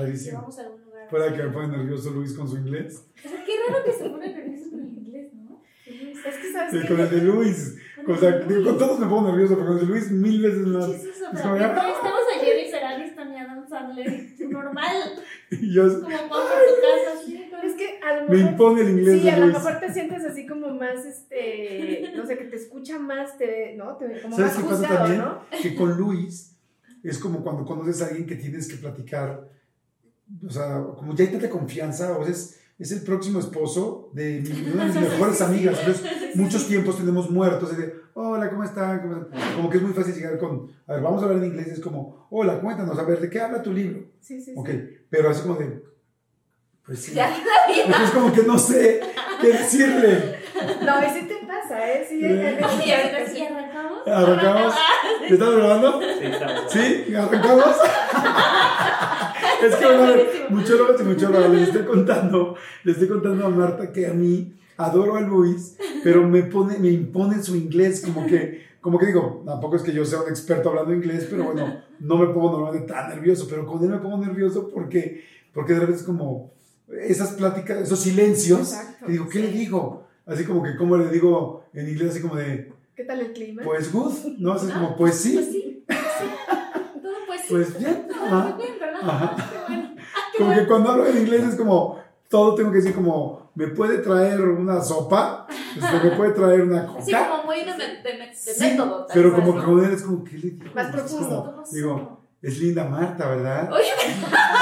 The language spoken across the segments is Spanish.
Padrísimo. Vamos a algún lugar. Que me pone nervioso Luis con su inglés. O sea, qué raro que se pone nervioso con el inglés, ¿no? Es que sabes Sí, que con el de Luis. O sea, digo, con todos me pongo nervioso, pero con el de Luis mil veces más. ¿Qué es eso? Es como, ya- estamos ayer y Ferrari Tony Adam Sandler. Normal. Y yo, Como vamos a tu casa. es que a lo me mejor impone el inglés Sí, a lo Luis. mejor te sientes así como más, este, no sé, que te escucha más, te, ¿no? Te, como ¿Sabes más qué pasa juzgado, también? ¿no? Que con Luis es como cuando conoces a alguien que tienes que platicar, o sea, como ya hay tanta confianza, o sea, es, es el próximo esposo de, mi- una de mis mejores amigas. Entonces, muchos tiempos tenemos muertos. de, hola, ¿cómo están? ¿Cómo están? Como que es muy fácil llegar con, a ver, vamos a hablar en inglés. Es como, hola, cuéntanos, a ver, ¿de qué habla tu libro? Sí, sí, sí. Ok, pero así como de, pues sí. Ya Entonces, como que no sé qué decirle. No, y sí te pasa, ¿eh? Sí, Sí. es- es- Y sí arrancamos. ¿Arrancamos? ¿Ya estamos grabando? ¿Sí? ¿Arrancamos? Es que, bueno, a ver, muchólogos y muchólogas, les estoy contando, les estoy contando a Marta que a mí adoro a Luis, pero me pone, me impone su inglés, como que, como que digo, tampoco es que yo sea un experto hablando inglés, pero bueno, no me pongo normalmente tan nervioso, pero con él me pongo nervioso porque, porque de repente es como esas pláticas, esos silencios, Exacto, que digo, ¿qué sí. le digo? Así como que, ¿cómo le digo en inglés? Así como de, ¿Qué tal el clima? pues good, ¿no? Así como, pues sí, Pues sí. pues sí. Todo pues sí. pues bien. Muy bien, ¿verdad? Ajá. Qué bueno. Ah, qué Como bueno. que cuando hablo en inglés es como, todo tengo que decir como, ¿me puede traer una sopa? Este, ¿Me puede traer una Sí, coca? como muy de, me- de, me- de Sí, método. tal pero como que con él es como, ¿qué le digo? Más Es profundo. como, digo, es linda Marta, ¿verdad? Oye,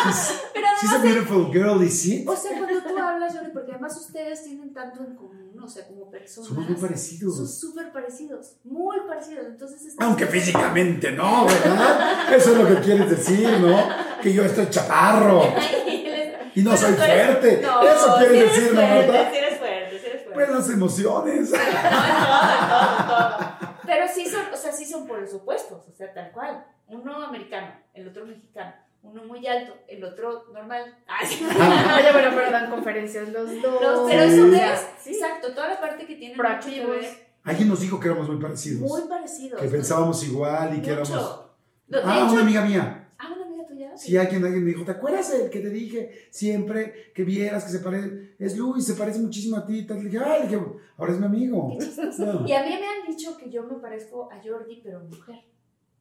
She's, pero she's a beautiful girl, is it? o sea, cuando tú hablas, Jordi, porque además ustedes tienen tanto en común, o sea, como personas. Somos muy parecidos. Son súper parecidos, muy parecidos. Entonces, Aunque físicamente no, ¿verdad? Eso es lo que quieres decir, ¿no? Que yo estoy chaparro y no soy fuerte. No, Eso quieres eres decir, ¿no, fuerte, Marta? Sí eres fuerte, sí eres fuerte. Pues las emociones. Todo, todo, todo. Pero sí son, o sea, sí son por los opuestos, o sea, tal cual. Uno americano, el otro mexicano. Uno muy alto, el otro normal. Ay, sí. Oye, bueno, pero dan conferencias los dos. Los- pero Sí. eso ves, sea, sí. exacto, toda la parte que tiene mucho que Proactivos. ver, Alguien nos dijo que éramos muy parecidos. muy parecidos. que pensábamos igual y que éramos. Mucho. De Ah, hecho- una amiga mía. Ah, una amiga tuya. Sí, alguien, alguien me dijo, ¿te acuerdas el que te dije siempre que vieras que se parece? Es Luis, se parece muchísimo a ti. tal? Le dije, ah, le dije, ahora es mi amigo. Qué. No. Y a mí me han dicho que yo me parezco a Jordi, pero mujer.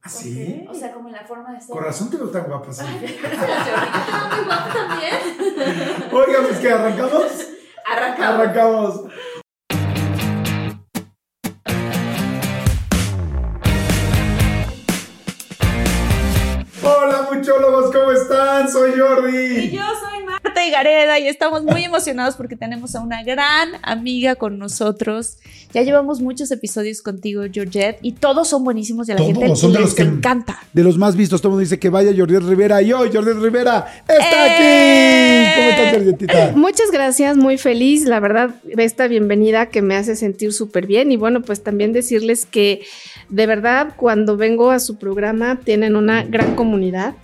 ¿Ah, sí? O sea, como en la forma de ser. Con razón te veo tan guapa así. Muy guapa también. Oigan, pues que arrancamos. Arrancamos. Arrancamos. Hola, muchólogos, ¿cómo están? Soy Jordi. Y yo soy Higareda y estamos muy emocionados porque tenemos a una gran amiga con nosotros. Ya llevamos muchos episodios contigo, Georgette, y todos son buenísimos y a la Todos, gente son de les los que- encanta. De los más vistos, todo el mundo dice que vaya Jordi Rivera y hoy Jordi Rivera está ¡Eh! aquí. ¿Cómo estás, Jordietita? Muchas gracias, muy feliz, la verdad, esta bienvenida que me hace sentir súper bien y bueno, pues también decirles que de verdad cuando vengo a su programa tienen una gran comunidad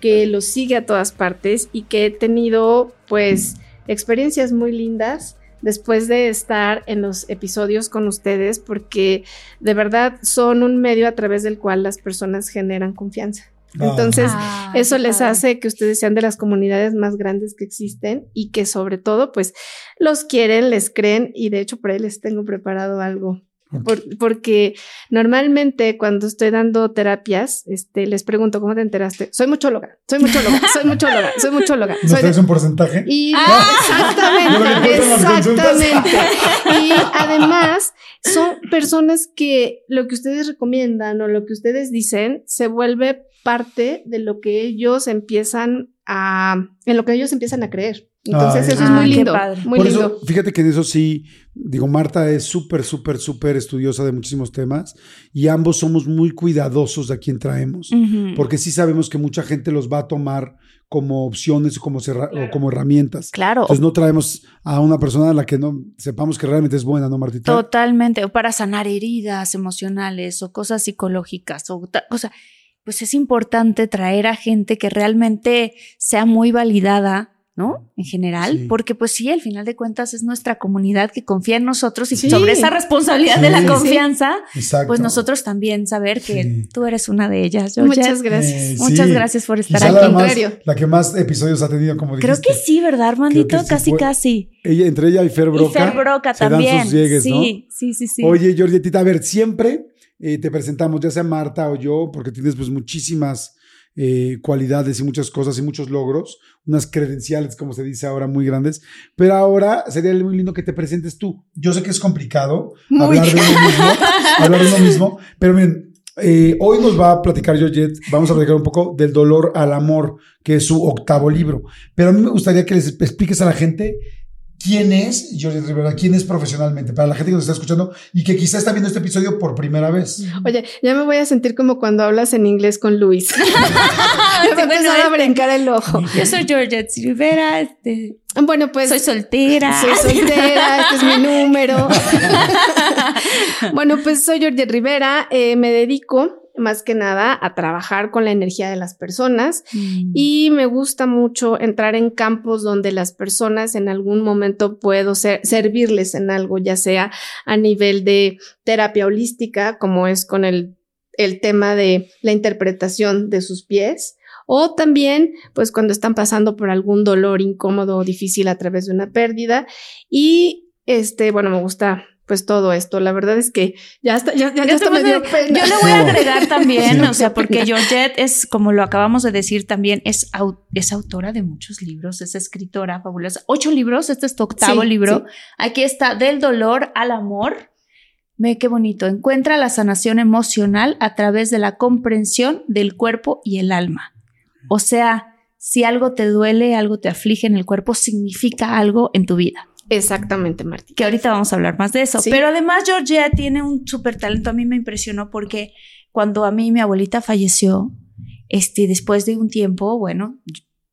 que los sigue a todas partes y que he tenido pues experiencias muy lindas después de estar en los episodios con ustedes porque de verdad son un medio a través del cual las personas generan confianza. Entonces, Ah, eso les hace que ustedes sean de las comunidades más grandes que existen y que sobre todo, pues, los quieren, les creen y de hecho por ahí les tengo preparado algo porque normalmente cuando estoy dando terapias, este, les pregunto, ¿cómo te enteraste? Soy muchóloga, soy muchóloga, soy muchóloga, soy muchóloga. ¿No traes un porcentaje? Y exactamente, exactamente. Y además son personas que lo que ustedes recomiendan o lo que ustedes dicen se vuelve parte de lo que ellos empiezan a, en lo que ellos empiezan a creer. Entonces eso es muy lindo, muy lindo. fíjate que en eso sí, digo, Marta es súper, súper, súper estudiosa de muchísimos temas y ambos somos muy cuidadosos de a quién traemos, porque sí sabemos que mucha gente los va a tomar como opciones o como, o como herramientas. Claro. Entonces no traemos a una persona a la que no sepamos que realmente es buena, ¿no, Martita? Totalmente, o para sanar heridas emocionales o cosas psicológicas o cosa pues es importante traer a gente que realmente sea muy validada, ¿no? En general, porque pues sí, al final de cuentas es nuestra comunidad que confía en nosotros y sobre esa responsabilidad de la confianza, pues nosotros también saber que tú eres una de ellas. Muchas gracias. Eh, Muchas gracias por estar aquí. La, que más episodios ha tenido, como dijiste. Creo que sí, ¿verdad, Armandito? casi, casi. Ella, entre ella y Fer Broca. Y Fer Broca también. sus llegues, sí, sí, sí, sí. Oye, Georgetita, a ver, siempre eh, te presentamos, ya sea Marta o yo, porque tienes pues muchísimas eh, cualidades y muchas cosas y muchos logros, unas credenciales, como se dice ahora, muy grandes. Pero ahora sería muy lindo que te presentes tú. Yo sé que es complicado hablar de, mismo, hablar de uno mismo, pero miren, eh, hoy nos va a platicar Georgette, vamos a platicar un poco del dolor al amor, que es su octavo libro. Pero a mí me gustaría que les expliques a la gente quién es Jordi Rivera, quién es profesionalmente, para la gente que nos está escuchando y que quizá está viendo este episodio por primera vez. Oye, ya me voy a sentir como cuando hablas en inglés con Luis. me va a empezar a brincar el ojo. Yo soy Georgette Rivera, este... Bueno, pues. Soy soltera. Soy soltera, este es mi número. bueno, pues soy Georgette Rivera, eh, me dedico más que nada a trabajar con la energía de las personas mm. y me gusta mucho entrar en campos donde las personas en algún momento puedo servirles en algo, ya sea a nivel de terapia holística, como es con el, el tema de la interpretación de sus pies, o también pues cuando están pasando por algún dolor incómodo o difícil a través de una pérdida y este, bueno, me gusta pues todo esto. La verdad es que ya está, ya, ya, está medio pena. Yo le voy a agregar también, o sea, porque Georgette es, como lo acabamos de decir también, es, es autora de muchos libros, es escritora fabulosa. Ocho libros, este es tu octavo libro. Aquí está, Del dolor al amor. Ve qué bonito. Encuentra la sanación emocional a través de la comprensión del cuerpo y el alma. O sea, si algo te duele, algo te aflige en el cuerpo, significa algo en tu vida. Exactamente, Martín. Que ahorita vamos a hablar más de eso. Pero además Georgia tiene un súper talento. A mí me impresionó porque cuando a mí mi abuelita falleció, este, después de un tiempo, bueno,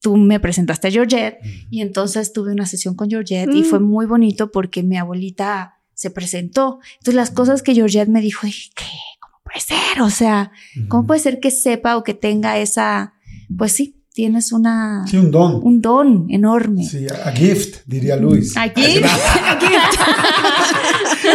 tú me presentaste a Georgette y entonces tuve una sesión con Georgette y fue mm. muy bonito porque mi abuelita se presentó. Entonces las cosas que Georgette me dijo, dije, ¿qué? ¿Cómo puede ser? O sea, ¿cómo puede ser que sepa o que tenga esa, pues sí, tienes una... Sí, un don. Un don enorme. Sí, a gift, diría Luis. A gift.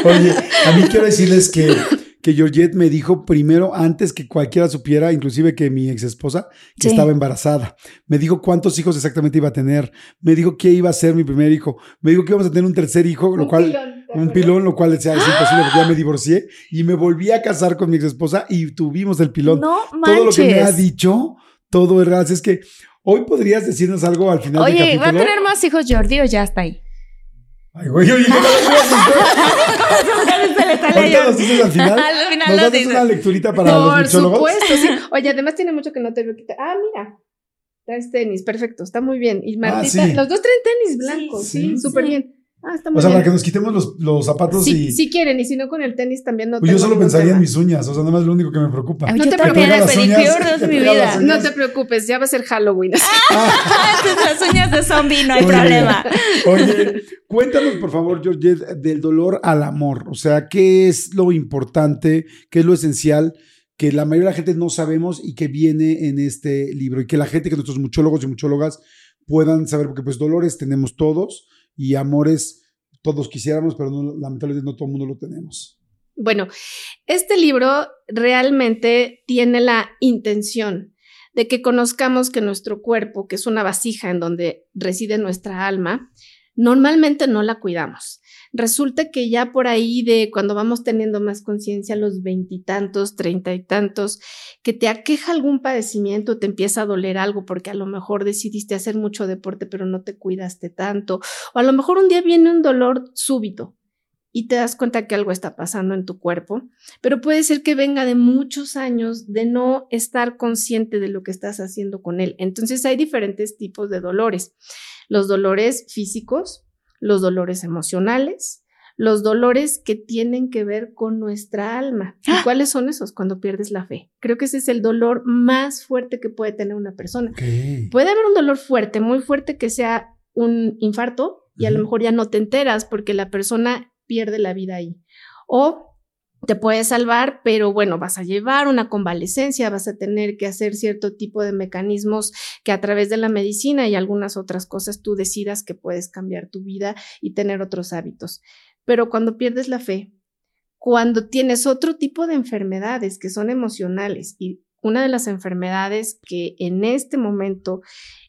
Oye, a mí quiero decirles que, que Georgette me dijo primero, antes que cualquiera supiera, inclusive que mi ex esposa, que estaba embarazada. Me dijo cuántos hijos exactamente iba a tener. Me dijo qué iba a ser mi primer hijo. Me dijo que íbamos a tener un tercer hijo, lo cual... un pilón, lo cual decía, es imposible porque ya me divorcié y me volví a casar con mi ex esposa y tuvimos el pilón. No manches. Todo lo que me ha dicho todo, ¿verdad? Así es que hoy podrías decirnos algo al final Oye, ¿va a tener más hijos Jordi o ya está ahí? Ay, güey, oye, no lo Ahorita nos dices al final. Al final nos das una lecturita para los muchólogos. Por supuesto, sí. Oye, además tiene mucho que no te veo quitar. Ah, mira. Traes tenis, perfecto, está muy bien. Y ah, Martita, los dos traen tenis blancos, sí, súper bien. Ah, está muy o sea, para que nos quitemos los, los zapatos y. Si quieren, y si no con el tenis también no pues Yo solo pensaría en mis uñas, o sea, nada más lo único que me preocupa. no te preocupes, de mi vida. No te preocupes, ya va a ser Halloween. Ah, las uñas de zombie, no hay problema. Oye, cuéntanos, por favor, George, del dolor al amor. O sea, ¿qué es lo importante, qué es lo esencial? que la mayoría de la gente no sabemos y que viene en este libro y que la gente, que nuestros muchólogos y muchólogas puedan saber, porque pues dolores tenemos todos, y amores todos quisiéramos, pero lamentablemente no todo el mundo lo tenemos. Bueno, este libro realmente tiene la intención de que conozcamos que nuestro cuerpo, que es una vasija en donde reside nuestra alma, normalmente no la cuidamos. Resulta que ya por ahí de cuando vamos teniendo más conciencia, los veintitantos, treinta y tantos, que te aqueja algún padecimiento, te empieza a doler algo porque a lo mejor decidiste hacer mucho deporte pero no te cuidaste tanto, o a lo mejor un día viene un dolor súbito y te das cuenta que algo está pasando en tu cuerpo, pero puede ser que venga de muchos años de no estar consciente de lo que estás haciendo con él. Entonces hay diferentes tipos de dolores. Los dolores físicos, los dolores emocionales, los dolores que tienen que ver con nuestra alma. ¿Y ¡Ah! cuáles son esos? Cuando pierdes la fe. Creo que ese es el dolor más fuerte que puede tener una persona. Puede haber un dolor fuerte, muy fuerte, que sea un infarto y a lo mejor ya no te enteras porque la persona pierde la vida ahí. O te puede salvar, pero bueno, vas a llevar una convalecencia, vas a tener que hacer cierto tipo de mecanismos que a través de la medicina y algunas otras cosas tú decidas que puedes cambiar tu vida y tener otros hábitos. Pero cuando pierdes la fe, cuando tienes otro tipo de enfermedades que son emocionales y una de las enfermedades que en este momento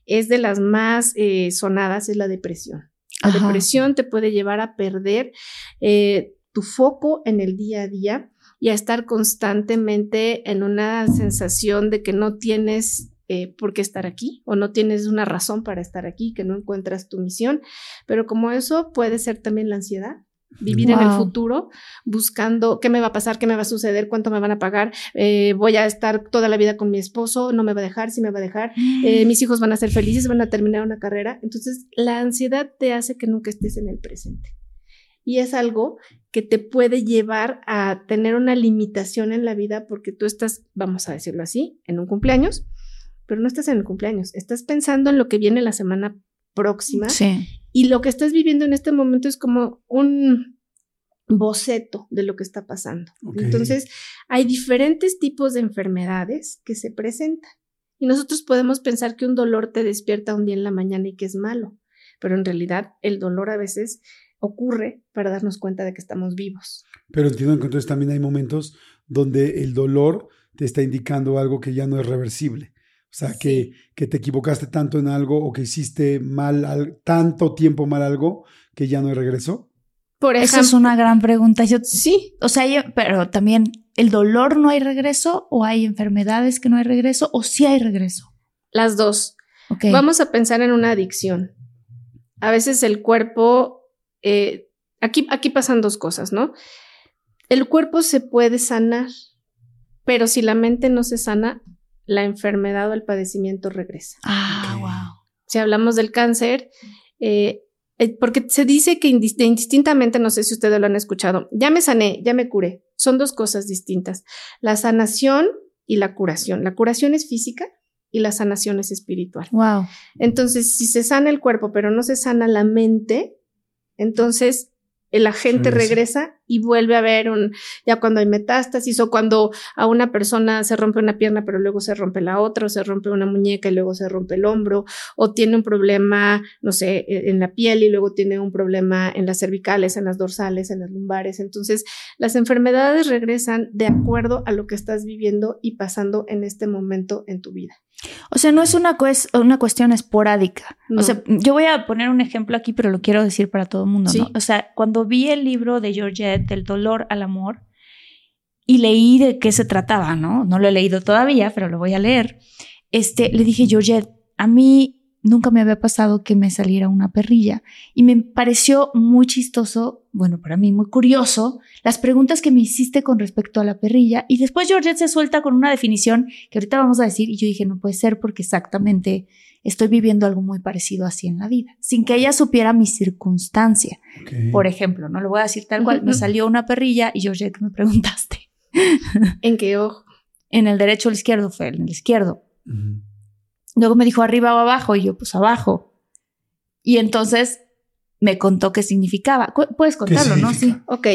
es de las más eh, sonadas es la depresión. La depresión te puede llevar a perder eh, tu foco en el día a día y a estar constantemente en una sensación de que no tienes eh, por qué estar aquí o no tienes una razón para estar aquí, que no encuentras tu misión. Pero como eso puede ser también la ansiedad, vivir en el futuro buscando qué me va a pasar, qué me va a suceder, cuánto me van a pagar, eh, voy a estar toda la vida con mi esposo, no me va a dejar, si me va a dejar, eh, mis hijos van a ser felices, van a terminar una carrera. Entonces, la ansiedad te hace que nunca estés en el presente. Y es algo que te puede llevar a tener una limitación en la vida porque tú estás, vamos a decirlo así, en un cumpleaños, pero no estás en el cumpleaños, estás pensando en lo que viene la semana próxima sí. y lo que estás viviendo en este momento es como un boceto de lo que está pasando. Entonces, hay diferentes tipos de enfermedades que se presentan y nosotros podemos pensar que un dolor te despierta un día en la mañana y que es malo, pero en realidad el dolor a veces ocurre para darnos cuenta de que estamos vivos. Pero entiendo que entonces también hay momentos donde el dolor te está indicando algo que ya no es reversible. O sea, que, que, te equivocaste tanto en algo o que hiciste mal, tanto tiempo mal algo que ya no hay regreso. Por ejemplo, Esa es una gran pregunta. Yo, sí, o sea, pero también, ¿el dolor no hay regreso o hay enfermedades que no hay regreso o sí hay regreso? Las dos. Vamos a pensar en una adicción. A veces el cuerpo eh, aquí, aquí pasan dos cosas, ¿no? El cuerpo se puede sanar, pero si la mente no se sana, la enfermedad o el padecimiento regresa. Ah, wow. Si hablamos del cáncer, eh, eh, porque se dice que indistintamente, no sé si ustedes lo han escuchado, ya me sané, ya me curé. Son dos cosas distintas. La sanación y la curación. La curación es física y la sanación es espiritual. Wow. Entonces, si se sana el cuerpo, pero no se sana la mente, entonces, el agente regresa y vuelve a ver un, ya cuando hay metástasis o cuando a una persona se rompe una pierna pero luego se rompe la otra o se rompe una muñeca y luego se rompe el hombro o tiene un problema, no sé, e, en la piel y luego tiene un problema en las cervicales, en las dorsales, en las lumbares. Entonces, las enfermedades regresan de acuerdo a lo que estás viviendo y pasando en este momento en tu vida. O sea, no es una, una cuestión esporádica. O sea, yo voy a poner un ejemplo aquí, pero lo quiero decir para todo el mundo, ¿no? O sea, cuando vi el libro de Georgette, Del dolor al amor, y leí de qué se trataba, ¿no? No lo he leído todavía, pero lo voy a leer. Este, le dije, Georgette, a mí nunca me había pasado que me saliera una perrilla. Y me pareció muy chistoso, bueno, para mí muy curioso, las preguntas que me hiciste con respecto a la perrilla. Y después Georgette se suelta con una definición que ahorita vamos a decir. Y yo dije, no puede ser porque exactamente estoy viviendo algo muy parecido así en la vida, sin que ella supiera mi circunstancia. Por ejemplo, no lo voy a decir tal cual, me salió una perrilla y Georgette me preguntaste. ¿En qué ojo? En el derecho o el izquierdo, fue en el izquierdo. Luego me dijo arriba o abajo y yo pues abajo. Y entonces me contó qué significaba. Puedes contarlo, ¿no? Sí. Ok.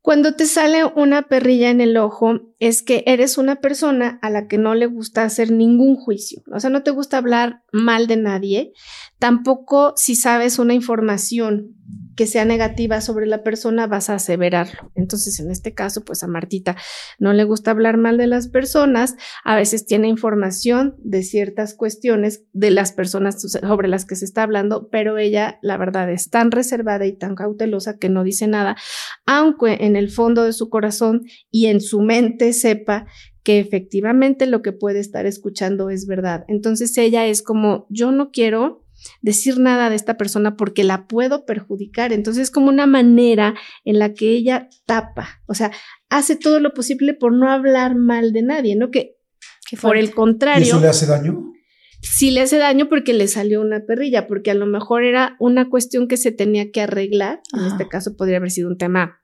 Cuando te sale una perrilla en el ojo, es que eres una persona a la que no le gusta hacer ningún juicio. O sea, no te gusta hablar mal de nadie. Tampoco si sabes una información que sea negativa sobre la persona, vas a aseverarlo. Entonces, en este caso, pues a Martita no le gusta hablar mal de las personas, a veces tiene información de ciertas cuestiones de las personas sobre las que se está hablando, pero ella, la verdad, es tan reservada y tan cautelosa que no dice nada, aunque en el fondo de su corazón y en su mente sepa que efectivamente lo que puede estar escuchando es verdad. Entonces ella es como, yo no quiero decir nada de esta persona porque la puedo perjudicar. Entonces es como una manera en la que ella tapa, o sea, hace todo lo posible por no hablar mal de nadie, ¿no? Que, por el contrario... ¿Y eso le hace daño? Sí le hace daño porque le salió una perrilla, porque a lo mejor era una cuestión que se tenía que arreglar. En este caso podría haber sido un tema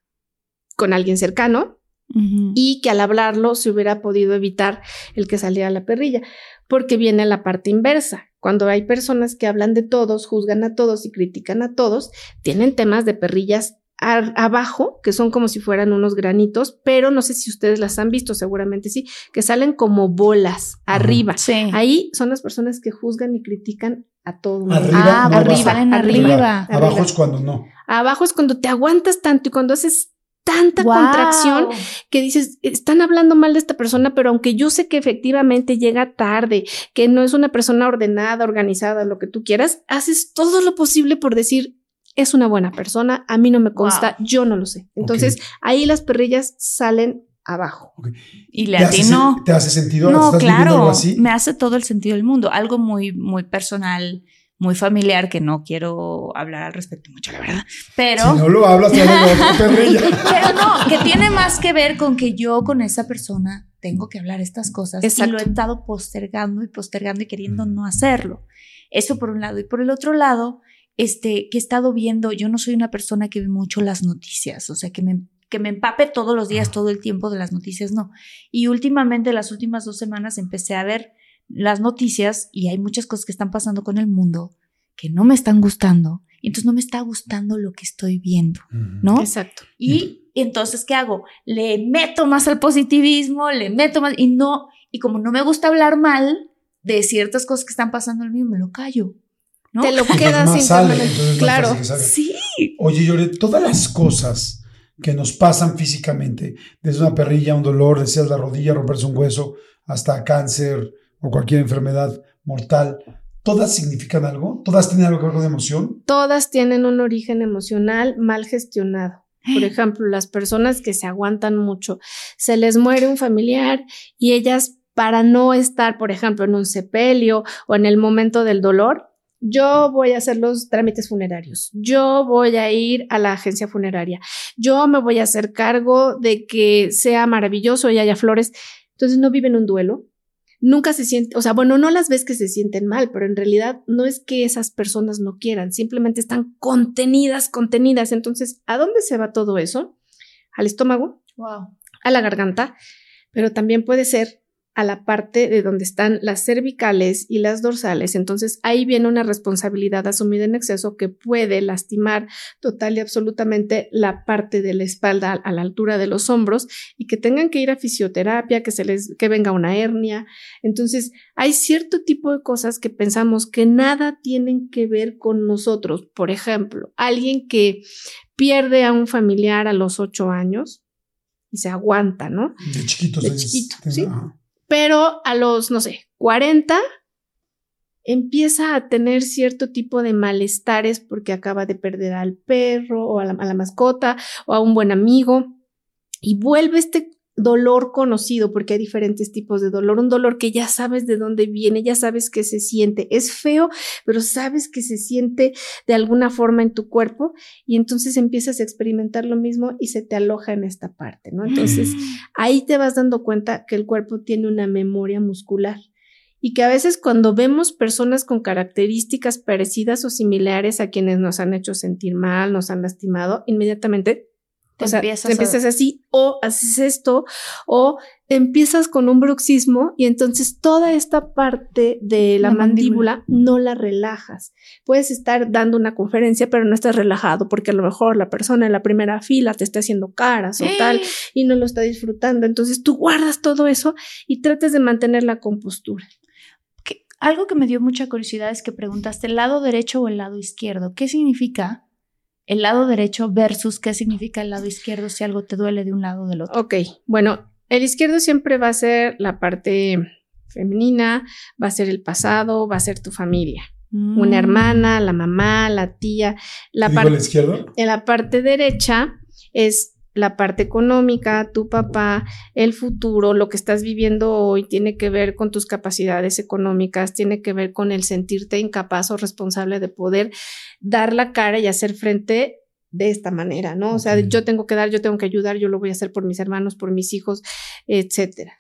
con alguien cercano, y que al hablarlo se hubiera podido evitar el que saliera la perrilla, porque viene la parte inversa. Cuando hay personas que hablan de todos, juzgan a todos y critican a todos, tienen temas de perrillas abajo, que son como si fueran unos granitos, pero no sé si ustedes las han visto, seguramente sí, que salen como bolas arriba. Ahí son las personas que juzgan y critican a todo Arriba, ah, arriba, arriba, Abajo es cuando no. Abajo es cuando te aguantas tanto y cuando haces tanta contracción que dices, están hablando mal de esta persona, pero aunque yo sé que efectivamente llega tarde, que no es una persona ordenada, organizada, lo que tú quieras, haces todo lo posible por decir, es una buena persona, a mí no me consta, yo no lo sé. Entonces, ahí las perrillas salen abajo. Y le atinó. ¿Te hace sentido? No, claro, me hace todo el sentido del mundo, algo muy, muy personal muy familiar que no quiero hablar al respecto mucho, la verdad. Pero. Si no lo hablas, Pero no, que tiene más que ver con que yo con esa persona tengo que hablar estas cosas y lo he estado postergando y postergando y queriendo no hacerlo. Eso por un lado. Y por el otro lado, este, que he estado viendo, yo no soy una persona que ve mucho las noticias, o sea, que me, que me empape todos los días, todo el tiempo de las noticias, no. Y últimamente, las últimas dos semanas, empecé a ver las noticias y hay muchas cosas que están pasando con el mundo que no me están gustando y entonces no me está gustando lo que estoy viendo, ¿no? Exacto. Y, entonces, ¿qué hago? Le meto más al positivismo, le meto más y no, y como no me gusta hablar mal de ciertas cosas que están pasando en mí, me lo callo. ¿no? Te lo quedas sin sale, Claro. Sí. Oye, Yore, todas las cosas que nos pasan físicamente, desde una perrilla, un dolor, decías la rodilla, romperse un hueso, hasta cáncer, o cualquier enfermedad mortal, ¿todas significan algo? ¿Todas tienen algo que ver con emoción? Todas tienen un origen emocional mal gestionado. Por ejemplo, las personas que se aguantan mucho, se les muere un familiar y ellas para no estar, por ejemplo, en un sepelio o en el momento del dolor, yo voy a hacer los trámites funerarios, yo voy a ir a la agencia funeraria, yo me voy a hacer cargo de que sea maravilloso y haya flores. Entonces no viven un duelo, nunca se siente, o sea, bueno, no las ves que se sienten mal, pero en realidad no es que esas personas no quieran, simplemente están contenidas, contenidas. Entonces, ¿a dónde se va todo eso? Al estómago, wow. a la garganta, pero también puede ser a la parte de donde están las cervicales y las dorsales. Entonces ahí viene una responsabilidad asumida en exceso que puede lastimar total y absolutamente la parte de la espalda a la altura de los hombros y que tengan que ir a fisioterapia, que se les que venga una hernia. Entonces hay cierto tipo de cosas que pensamos que nada tienen que ver con nosotros. Por ejemplo, alguien que pierde a un familiar a los ocho años y se aguanta, ¿no? De chiquito. De chiquito, sí pero a los, no sé, 40 empieza a tener cierto tipo de malestares porque acaba de perder al perro o a la, a la mascota o a un buen amigo. Y vuelve este dolor conocido, porque hay diferentes tipos de dolor, un dolor que ya sabes de dónde viene, ya sabes que se siente, es feo, pero sabes que se siente de alguna forma en tu cuerpo y entonces empiezas a experimentar lo mismo y se te aloja en esta parte, ¿no? Entonces mm. ahí te vas dando cuenta que el cuerpo tiene una memoria muscular y que a veces cuando vemos personas con características parecidas o similares a quienes nos han hecho sentir mal, nos han lastimado, inmediatamente o sea, empiezas, así, o haces esto, o empiezas con un bruxismo y entonces toda esta parte de la, mandíbula, no la relajas. Puedes estar dando una conferencia, pero no estás relajado porque a lo mejor la persona en la primera fila te está haciendo caras o tal y no lo está disfrutando. Entonces tú guardas todo eso y tratas de mantener la compostura. algo que me dio mucha curiosidad es que preguntaste el lado derecho o el lado izquierdo. ¿Qué significa? El lado derecho versus qué significa el lado izquierdo si algo te duele de un lado o del otro. Ok, bueno, el izquierdo siempre va a ser la parte femenina, va a ser el pasado, va a ser tu familia. Una Mm. hermana, la mamá, la tía. La ¿Digo parte la izquierda? En la parte derecha es la parte económica, tu papá, el futuro, lo que estás viviendo hoy tiene que ver con tus capacidades económicas, tiene que ver con el sentirte incapaz o responsable de poder dar la cara y hacer frente de esta manera, ¿no? O sea, yo tengo que dar, yo tengo que ayudar, yo lo voy a hacer por mis hermanos, por mis hijos, etcétera.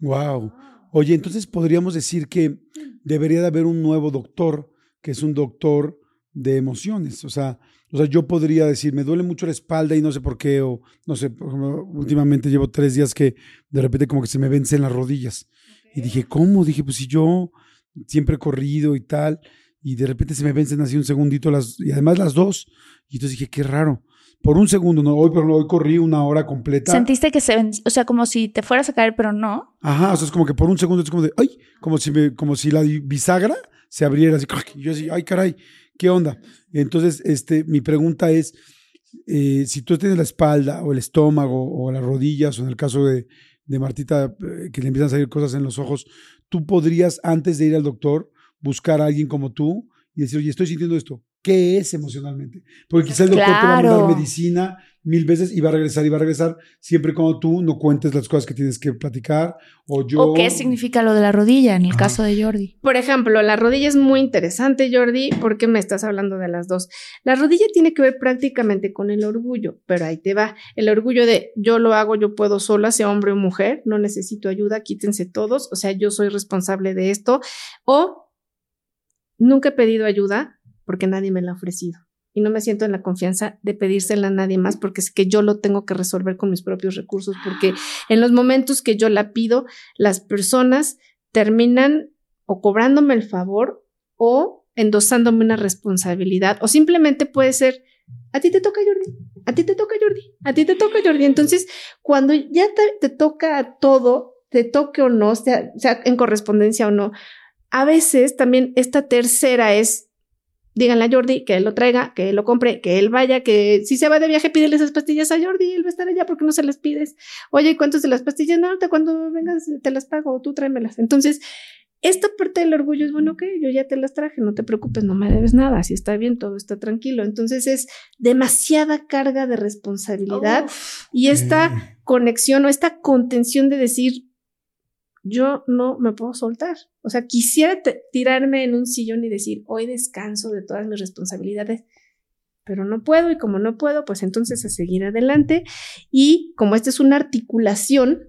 Wow. Oye, entonces podríamos decir que debería de haber un nuevo doctor, que es un doctor de emociones. O sea, o sea, yo podría decir, me duele mucho la espalda y no sé por qué, o no sé, últimamente llevo tres días que de repente como que se me vencen las rodillas. Y dije, ¿cómo? Dije, pues si yo siempre he corrido y tal, y de repente se me vencen así un segundito las, y además las dos. Y entonces dije, qué raro. Por un segundo, no, hoy, pero hoy corrí una hora completa. Sentiste que se ven, o sea, como si te fueras a caer, pero no. Ajá, o sea, es como que por un segundo es como de, ay, como si, me, como si la bisagra se abriera así, y yo así, ay, caray, ¿qué onda? Entonces, este, mi pregunta es, eh, si tú tienes la espalda o el estómago o las rodillas, o en el caso de, de Martita, eh, que le empiezan a salir cosas en los ojos, tú podrías, antes de ir al doctor, buscar a alguien como tú y decir, oye, estoy sintiendo esto. ¿Qué es emocionalmente? Porque quizá el doctor te va a mandar medicina mil veces y va a regresar y va a regresar siempre cuando tú no cuentes las cosas que tienes que platicar o yo... ¿O qué significa lo de la rodilla en el Ajá. caso de Jordi? Por ejemplo, la rodilla es muy interesante, Jordi, porque me estás hablando de las dos. La rodilla tiene que ver prácticamente con el orgullo, pero ahí te va. El orgullo de yo lo hago, yo puedo sola, sea hombre o mujer, no necesito ayuda, quítense todos, o sea, yo soy responsable de esto. O nunca he pedido ayuda porque nadie me la ha ofrecido. Y no me siento en la confianza de pedírsela a nadie más porque es que yo lo tengo que resolver con mis propios recursos, porque en los momentos que yo la pido, las personas terminan o cobrándome el favor o endosándome una responsabilidad o simplemente puede ser a ti te toca Jordi, a ti te toca Jordi, a ti te toca Jordi. Entonces, cuando ya te, te toca todo, te toque o no, sea, sea en correspondencia o no, a veces también esta tercera es díganle a Jordi que él lo traiga, que él lo compre, que él vaya, que si se va de viaje, pídele esas pastillas a Jordi, él va a estar allá porque no se las pides. Oye, ¿y cuántos de las pastillas? No, ahorita cuando vengas te las pago, tú tráemelas. Entonces, esta parte del orgullo es bueno, que yo ya te las traje, no te preocupes, no me debes nada, si está bien, todo está tranquilo. Entonces es demasiada carga de responsabilidad y esta conexión o esta contención de decir, yo no me puedo soltar. O sea, quisiera tirarme en un sillón y decir, hoy descanso de todas mis responsabilidades, pero no puedo y como no puedo, pues entonces a seguir adelante. Y como esta es una articulación,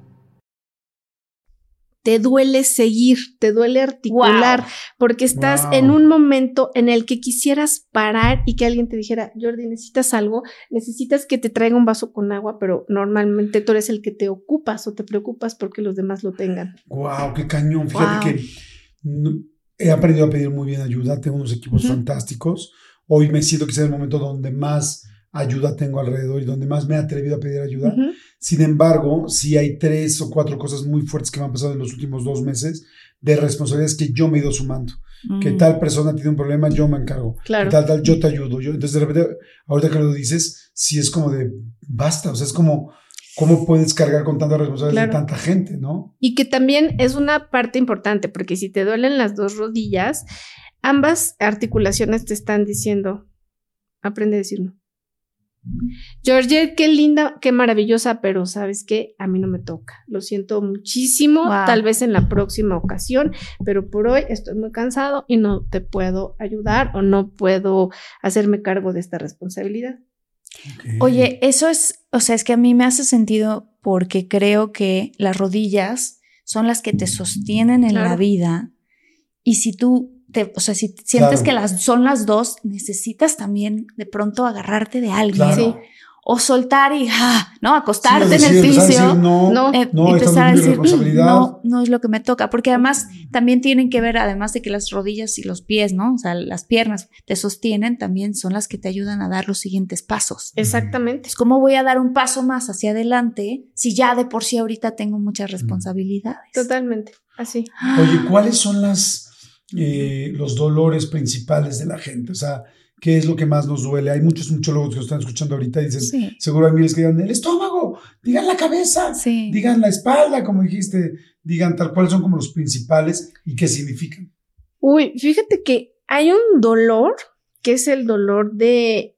te duele seguir, te duele articular, wow. porque estás wow. en un momento en el que quisieras parar y que alguien te dijera, Jordi, necesitas algo, necesitas que te traiga un vaso con agua, pero normalmente tú eres el que te ocupas o te preocupas porque los demás lo tengan. ¡Wow! ¡Qué cañón! Fíjate wow. que no, he aprendido a pedir muy bien ayuda, tengo unos equipos uh -huh. fantásticos. Hoy me siento que es el momento donde más ayuda tengo alrededor y donde más me he atrevido a pedir ayuda. Uh -huh. Sin embargo, sí hay tres o cuatro cosas muy fuertes que me han pasado en los últimos dos meses de responsabilidades que yo me he ido sumando. Mm. Que tal persona tiene un problema, yo me encargo. Claro. Que tal, tal, yo te ayudo. Yo, entonces, de repente, ahorita que lo dices, sí es como de basta. O sea, es como, ¿cómo puedes cargar con tanta responsabilidad claro. de tanta gente, no? Y que también es una parte importante, porque si te duelen las dos rodillas, ambas articulaciones te están diciendo, aprende a decir no. Georgette, qué linda, qué maravillosa, pero sabes qué, a mí no me toca. Lo siento muchísimo, tal vez en la próxima ocasión, pero por hoy estoy muy cansado y no te puedo ayudar o no puedo hacerme cargo de esta responsabilidad. Oye, eso es, o sea, es que a mí me hace sentido porque creo que las rodillas son las que te sostienen en la vida y si tú o sea, si sientes que las, son las dos, necesitas también de pronto agarrarte de alguien. O soltar y, ah, ¿no? Acostarte en el piso. no, no, eh, empezar a decir, no, no es lo que me toca. Porque además también tienen que ver, además de que las rodillas y los pies, ¿no? O sea, las piernas te sostienen, también son las que te ayudan a dar los siguientes pasos. Exactamente. Es como voy a dar un paso más hacia adelante si ya de por sí ahorita tengo muchas responsabilidades. Totalmente, así. Oye, ¿cuáles son las eh, los dolores principales de la gente. O sea, ¿qué es lo que más nos duele? Hay muchos muchólogos que están escuchando ahorita y dicen, seguro hay miles que digan el estómago, digan la cabeza, digan la espalda, como dijiste, digan tal cual son como los principales y qué significan. Uy, fíjate que hay un dolor que es el dolor de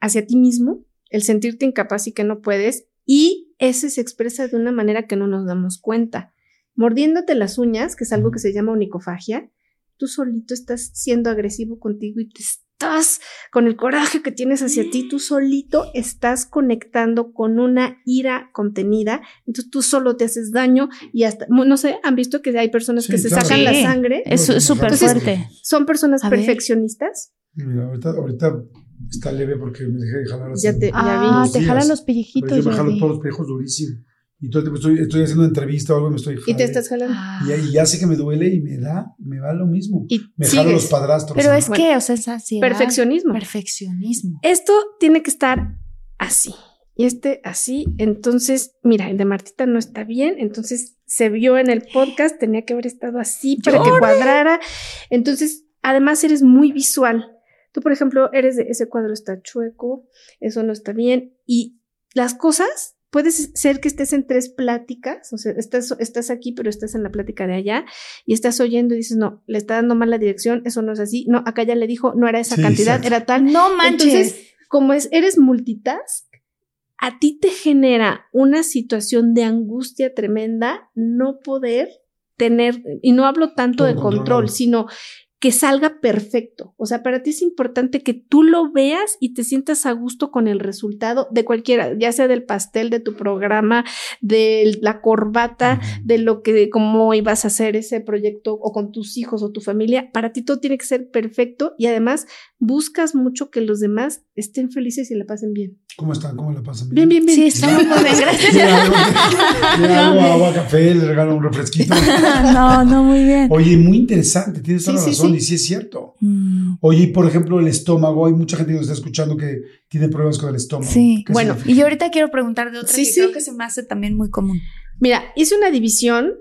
hacia ti mismo, el sentirte incapaz y que no puedes, y ese se expresa de una manera que no nos damos cuenta. Mordiéndote las uñas, que es algo que se llama onicofagia, tú solito estás siendo agresivo contigo y te estás con el coraje que tienes hacia ti, tú solito estás conectando con una ira contenida, entonces tú solo te haces daño y hasta, no sé, han visto que hay personas que se sacan la sangre. Es súper fuerte. Son personas perfeccionistas. Mira, ahorita, ahorita está leve porque me dejé de jalar así. Ya te, ah, te jalan los pellejitos. Yo me jalo todos los pellejos durísimo. Y todo estoy, estoy haciendo una entrevista o algo y me estoy Y te estás jalando. Y, ya sé que me duele y me da, me va lo mismo. Y me jalo los padrastros. Pero es que, o sea, es así. Perfeccionismo. Perfeccionismo. Esto tiene que estar así. Y este así. Entonces, mira, el de Martita no está bien. Entonces se vio en el podcast, tenía que haber estado así para que cuadrara. Entonces, además eres muy visual. Tú, por ejemplo, eres de ese cuadro está chueco, eso no está bien. Y las cosas Puede ser que estés en tres pláticas, o sea, estás, estás aquí, pero estás en la plática de allá y estás oyendo y dices, no, le está dando mal la dirección, eso no es así, no, acá ya le dijo, no era esa cantidad, era tal. No manches. Entonces, como es, eres multitask, a ti te genera una situación de angustia tremenda no poder tener, y no hablo tanto de control, sino que salga perfecto. O sea, para ti es importante que tú lo veas y te sientas a gusto con el resultado de cualquiera, ya sea del pastel, de tu programa, de la corbata, de lo que, cómo ibas a hacer ese proyecto o con tus hijos o tu familia. Para ti todo tiene que ser perfecto y además buscas mucho que los demás estén felices y la pasen bien. ¿Cómo están? ¿Cómo la pasan bien? Bien, bien, bien. Sí, estamos muy bien, gracias. Le hago agua, café, le regalo un refresquito. no, no, muy bien. Oye, muy interesante, tienes toda la razón y sí es cierto. Mm. Oye, por ejemplo, el estómago, hay mucha gente que nos está escuchando que tiene problemas con el estómago. Sí, bueno, y yo ahorita quiero preguntar de otra que creo que se me hace también muy común. Mira, hice una división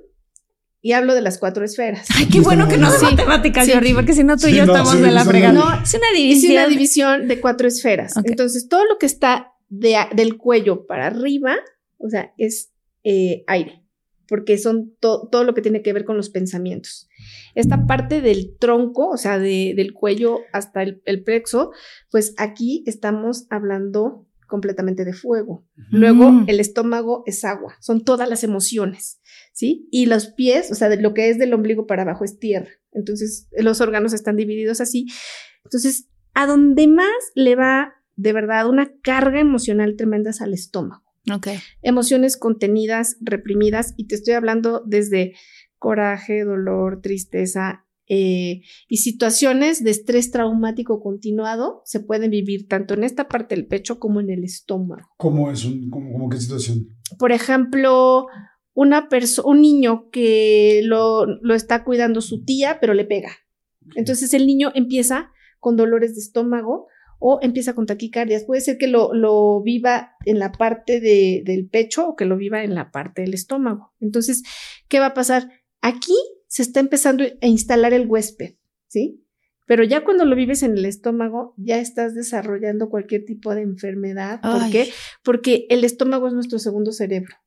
y hablo de las cuatro esferas. Ay, qué bueno que no de matemáticas, Jordi, porque si no tú y yo estamos de la fregada. No, es una división. Es una división de cuatro esferas. Entonces, todo lo que está de, del cuello para arriba, o sea, es eh, aire porque son todo lo que tiene que ver con los pensamientos. Esta parte del tronco, o sea, del cuello hasta el, plexo, pues aquí estamos hablando completamente de fuego. Luego mm. el estómago es agua, son todas las emociones, ¿sí? Y los pies, o sea, de lo que es del ombligo para abajo es tierra. Entonces, los órganos están divididos así. Entonces, a donde más le va de verdad una carga emocional tremenda es al estómago. Emociones contenidas, reprimidas, y te estoy hablando desde coraje, dolor, tristeza eh, y situaciones de estrés traumático continuado se pueden vivir tanto en esta parte del pecho como en el estómago. ¿Cómo es? Un, cómo, qué situación? Por ejemplo, una un niño que lo, lo está cuidando su tía, pero le pega. Entonces el niño empieza con dolores de estómago, o empieza con taquicardias. Puede ser que lo, viva en la parte del pecho o que lo viva en la parte del estómago. Entonces, ¿qué va a pasar? Aquí se está empezando a instalar el huésped, ¿sí? Pero ya cuando lo vives en el estómago, ya estás desarrollando cualquier tipo de enfermedad. ¿Por qué? Porque el estómago es nuestro segundo cerebro.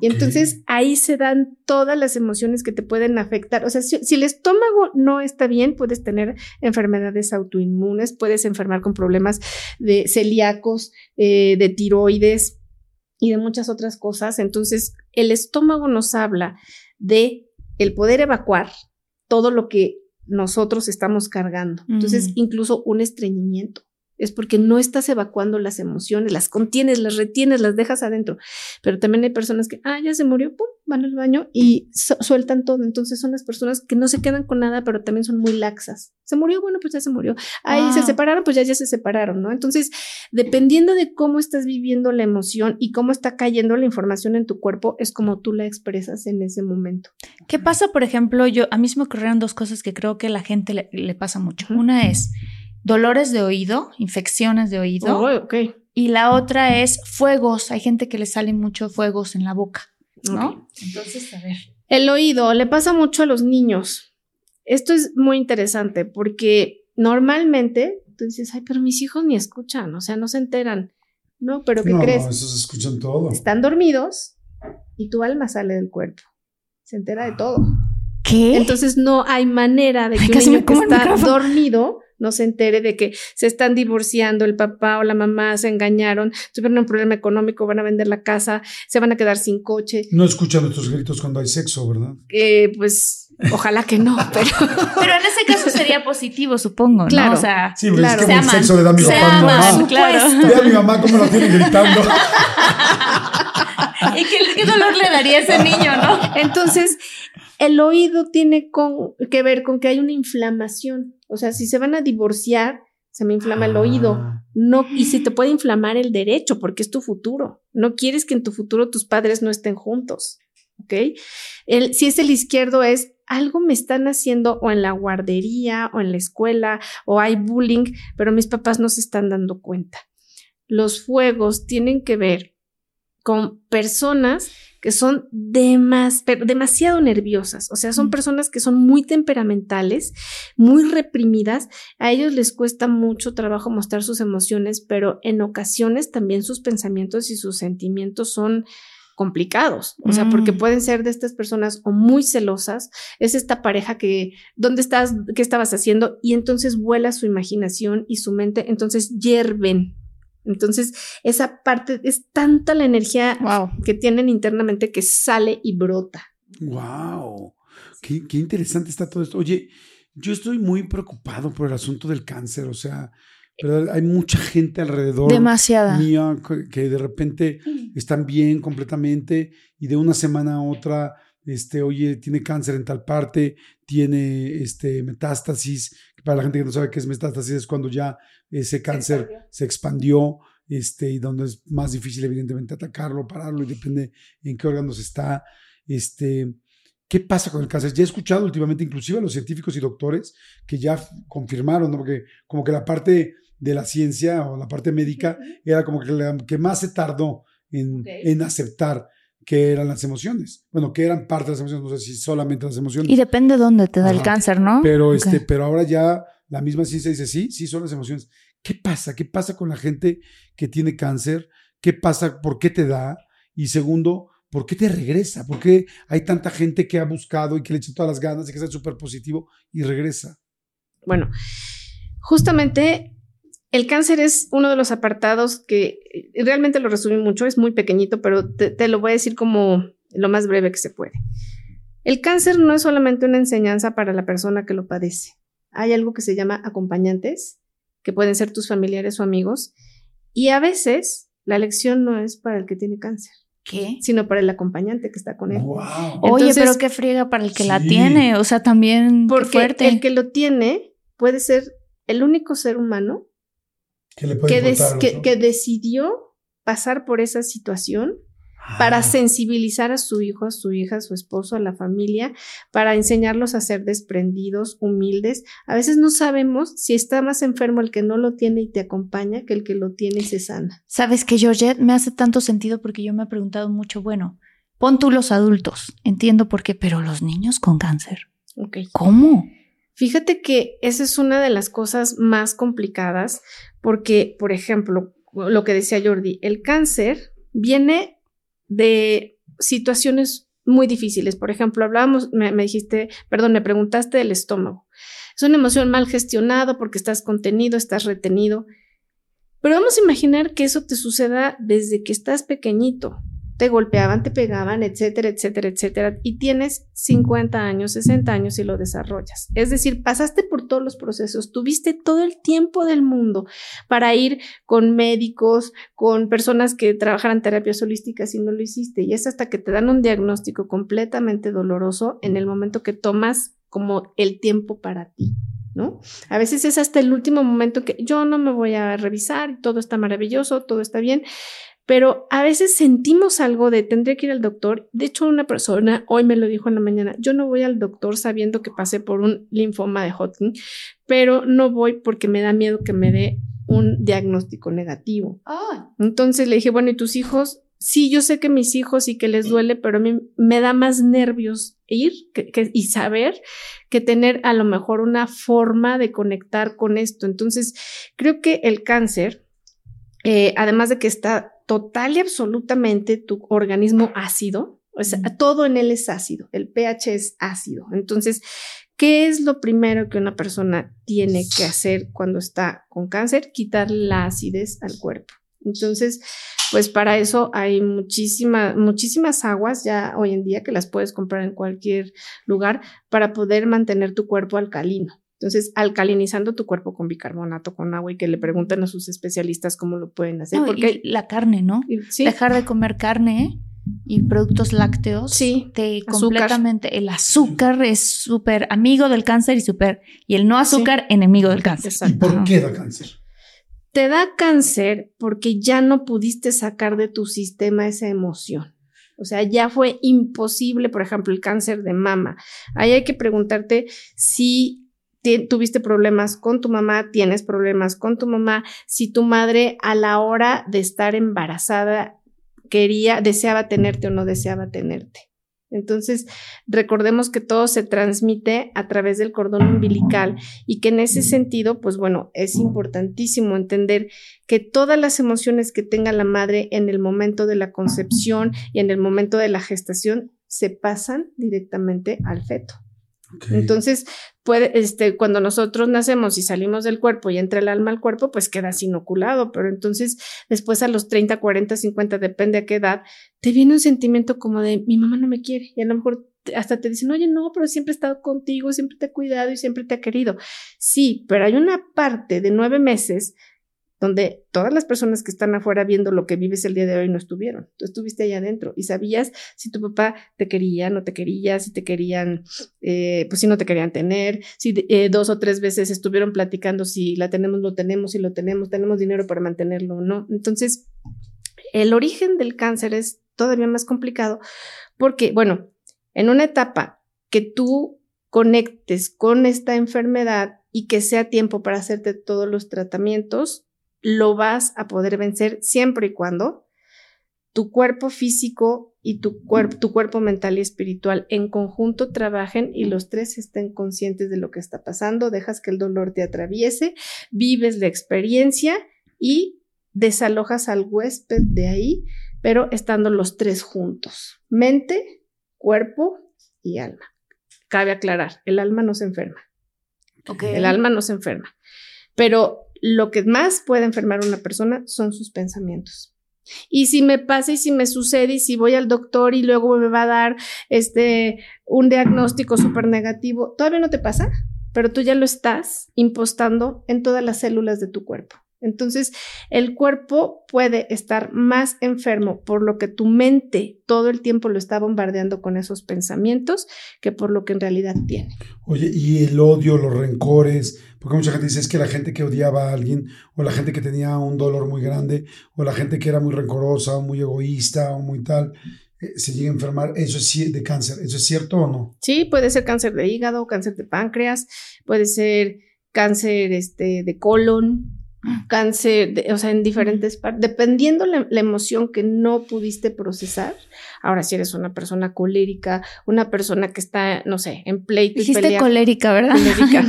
Y entonces ahí se dan todas las emociones que te pueden afectar. O sea, si, el estómago no está bien, puedes tener enfermedades autoinmunes, puedes enfermar con problemas de celíacos, eh, de tiroides y de muchas otras cosas. Entonces, el estómago nos habla de el poder evacuar todo lo que nosotros estamos cargando. Entonces, mm. incluso un estreñimiento es porque no estás evacuando las emociones, las contienes, las retienes, las dejas adentro. Pero también hay personas que, ah, ya se murió, pum, van al baño y sueltan todo. Entonces son las personas que no se quedan con nada, pero también son muy laxas. Se murió, bueno, pues ya se murió. Ahí se separaron, pues ya, ya se separaron, ¿no? Entonces, dependiendo de cómo estás viviendo la emoción y cómo está cayendo la información en tu cuerpo, es como tú la expresas en ese momento. ¿Qué pasa, por ejemplo, yo, a mí se me ocurrieron dos cosas que creo que a la gente le, le pasa mucho. Una es dolores de oído, infecciones de oído. Oh, okay. Y la otra es fuegos. Hay gente que le salen mucho fuegos en la boca, ¿no? Entonces, a ver. El oído le pasa mucho a los niños. Esto es muy interesante porque normalmente tú dices, ay, pero mis hijos ni escuchan, o sea, no se enteran. No, pero ¿qué crees? No, esos escuchan todo. Están dormidos y tu alma sale del cuerpo. Se entera de todo. ¿Qué? Entonces no hay manera de que un niño que está dormido no se entere de que se están divorciando, el papá o la mamá se engañaron, tuvieron un problema económico, van a vender la casa, se van a quedar sin coche. No escuchan nuestros gritos cuando hay sexo, ¿verdad? Eh, pues ojalá que no, pero... pero en ese caso sería positivo, supongo, ¿no? Claro, o sea, sí, claro. es que el sexo le da a mi papá mamá. Claro. Ve a mi mamá cómo la tiene gritando. ¿Y qué, qué dolor le daría a ese niño, no? Entonces, el oído tiene que ver con que hay una inflamación. O sea, si se van a divorciar, se me inflama el oído. Ah. No, y si te puede inflamar el derecho, porque es tu futuro. No quieres que en tu futuro tus padres no estén juntos. ¿Ok? El, si es el izquierdo, es algo me están haciendo o en la guardería o en la escuela o hay bullying, pero mis papás no se están dando cuenta. Los fuegos tienen que ver con personas que son demasiado nerviosas, o sea, son personas que son muy temperamentales, muy reprimidas, a ellos les cuesta mucho trabajo mostrar sus emociones, pero en ocasiones también sus pensamientos y sus sentimientos son complicados, o sea, porque mm. pueden ser de estas personas o muy celosas, es esta pareja que, ¿dónde estás? ¿Qué estabas haciendo? Y entonces vuela su imaginación y su mente, entonces hierven entonces, esa parte es tanta la energía que tienen internamente que sale y brota. ¡Wow! Qué, interesante está todo esto. Oye, yo estoy muy preocupado por el asunto del cáncer, o sea, pero hay mucha gente alrededor Demasiada. mía que, de repente están bien completamente y de una semana a otra este, oye, tiene cáncer en tal parte, tiene este, metástasis. Para la gente que no sabe qué es metástasis, es cuando ya ese cáncer se expandió, este, y donde es más difícil, evidentemente, atacarlo, pararlo, y depende en qué órganos está. Este, ¿Qué pasa con el cáncer? Ya he escuchado últimamente, inclusive a los científicos y doctores, que ya confirmaron, ¿no? porque como que la parte de la ciencia o la parte médica era como que la que más se tardó en, en aceptar que eran las emociones. Bueno, que eran parte de las emociones, no sé si solamente las emociones. Y depende de dónde te da el cáncer, ¿no? Pero, este, pero ahora ya la misma ciencia dice, sí, sí son las emociones. ¿Qué pasa? ¿Qué pasa con la gente que tiene cáncer? ¿Qué pasa? ¿Por qué te da? Y segundo, ¿por qué te regresa? ¿Por qué hay tanta gente que ha buscado y que le echa todas las ganas y que es súper positivo y regresa? Bueno, justamente el cáncer es uno de los apartados que eh, realmente lo resumí mucho, es muy pequeñito, pero te, lo voy a decir como lo más breve que se puede. El cáncer no es solamente una enseñanza para la persona que lo padece. Hay algo que se llama acompañantes, que pueden ser tus familiares o amigos, y a veces la lección no es para el que tiene cáncer. ¿Qué? Sino para el acompañante que está con él. Oye, pero qué friega para el que la tiene, o sea, también porque fuerte. el que lo tiene puede ser el único ser humano que, decidió pasar por esa situación para ah. sensibilizar a su hijo, a su hija, a su esposo, a la familia, para enseñarlos a ser desprendidos, humildes. A veces no sabemos si está más enfermo el que no lo tiene y te acompaña que el que lo tiene y se sana. Sabes que Georgette me hace tanto sentido porque yo me he preguntado mucho, bueno, pon tú los adultos, entiendo por qué, pero los niños con cáncer. ¿Cómo? Fíjate que esa es una de las cosas más complicadas porque, por ejemplo, lo que decía Jordi, el cáncer viene de situaciones muy difíciles. Por ejemplo, hablábamos, me, me dijiste, perdón, me preguntaste del estómago. Es una emoción mal gestionada porque estás contenido, estás retenido. Pero vamos a imaginar que eso te suceda desde que estás pequeñito te golpeaban, te pegaban, etcétera, etcétera, etcétera, y tienes 50 años, 60 años y lo desarrollas. Es decir, pasaste por todos los procesos, tuviste todo el tiempo del mundo para ir con médicos, con personas que trabajaran terapias holísticas y no lo hiciste. Y es hasta que te dan un diagnóstico completamente doloroso en el momento que tomas como el tiempo para ti. ¿No? A veces es hasta el último momento que yo no me voy a revisar, todo está maravilloso, todo está bien, pero a veces sentimos algo de tendría que ir al doctor. De hecho, una persona hoy me lo dijo en la mañana, yo no voy al doctor sabiendo que pasé por un linfoma de Hodgkin, pero no voy porque me da miedo que me dé un diagnóstico negativo. Entonces le dije, bueno, ¿y tus hijos? Sí, yo sé que mis hijos y que les duele, pero a mí me da más nervios ir y saber que tener a lo mejor una forma de conectar con esto. Entonces, creo que el cáncer, eh, además de que está total y absolutamente tu organismo ácido, o sea, todo en él es ácido, el pH es ácido. Entonces, ¿qué es lo primero que una persona tiene que hacer cuando está con cáncer? Quitar la acidez al cuerpo. Entonces, pues para eso hay muchísimas, muchísimas aguas ya hoy en día que las puedes comprar en cualquier lugar para poder mantener tu cuerpo alcalino. Entonces, alcalinizando tu cuerpo con bicarbonato, con agua y que le pregunten a sus especialistas cómo lo pueden hacer. porque la carne, ¿no? Dejar de comer carne y productos lácteos. Sí. Te completamente. El azúcar es súper amigo del cáncer y súper. Y el no azúcar, enemigo del cáncer. ¿Y por qué da cáncer? Te da cáncer porque ya no pudiste sacar de tu sistema esa emoción. O sea, ya fue imposible, por ejemplo, el cáncer de mama. Ahí hay que preguntarte si tuviste problemas con tu mamá, tienes problemas con tu mamá, si tu madre a la hora de estar embarazada quería, deseaba tenerte o no deseaba tenerte. Entonces, recordemos que todo se transmite a través del cordón umbilical y que en ese sentido, pues bueno, es importantísimo entender que todas las emociones que tenga la madre en el momento de la concepción y en el momento de la gestación se pasan directamente al feto. Entonces, puede, este, cuando nosotros nacemos y salimos del cuerpo y entra el alma al cuerpo, pues quedas inoculado, pero entonces después a los 30, 40, 50, depende a qué edad, te viene un sentimiento como de mi mamá no me quiere y a lo mejor hasta te dicen, oye, no, pero siempre he estado contigo, siempre te he cuidado y siempre te ha querido. Sí, pero hay una parte de nueve meses donde todas las personas que están afuera viendo lo que vives el día de hoy no estuvieron. Tú estuviste allá adentro y sabías si tu papá te quería, no te quería, si te querían, eh, pues si no te querían tener, si eh, dos o tres veces estuvieron platicando si la tenemos, lo tenemos, si lo tenemos, tenemos dinero para mantenerlo o no. Entonces, el origen del cáncer es todavía más complicado porque, bueno, en una etapa que tú conectes con esta enfermedad y que sea tiempo para hacerte todos los tratamientos, lo vas a poder vencer siempre y cuando tu cuerpo físico y tu, tu cuerpo mental y espiritual en conjunto trabajen y los tres estén conscientes de lo que está pasando, dejas que el dolor te atraviese, vives la experiencia y desalojas al huésped de ahí, pero estando los tres juntos, mente, cuerpo y alma. Cabe aclarar, el alma no se enferma. El alma no se enferma. Pero lo que más puede enfermar a una persona son sus pensamientos. Y si me pasa y si me sucede y si voy al doctor y luego me va a dar este un diagnóstico súper negativo, todavía no te pasa, pero tú ya lo estás impostando en todas las células de tu cuerpo. Entonces, el cuerpo puede estar más enfermo por lo que tu mente todo el tiempo lo está bombardeando con esos pensamientos que por lo que en realidad tiene. Oye, y el odio, los rencores, porque mucha gente dice es que la gente que odiaba a alguien, o la gente que tenía un dolor muy grande, o la gente que era muy rencorosa, o muy egoísta, o muy tal, eh, se llega a enfermar, eso es de cáncer, ¿eso es cierto o no? Sí, puede ser cáncer de hígado, cáncer de páncreas, puede ser cáncer este, de colon, cáncer, o sea, en diferentes partes, dependiendo la, la, emoción que no pudiste procesar. Ahora, si eres una persona colérica, una persona que está, no sé, en pleito Dijiste pelea. colérica, ¿verdad? Colérica.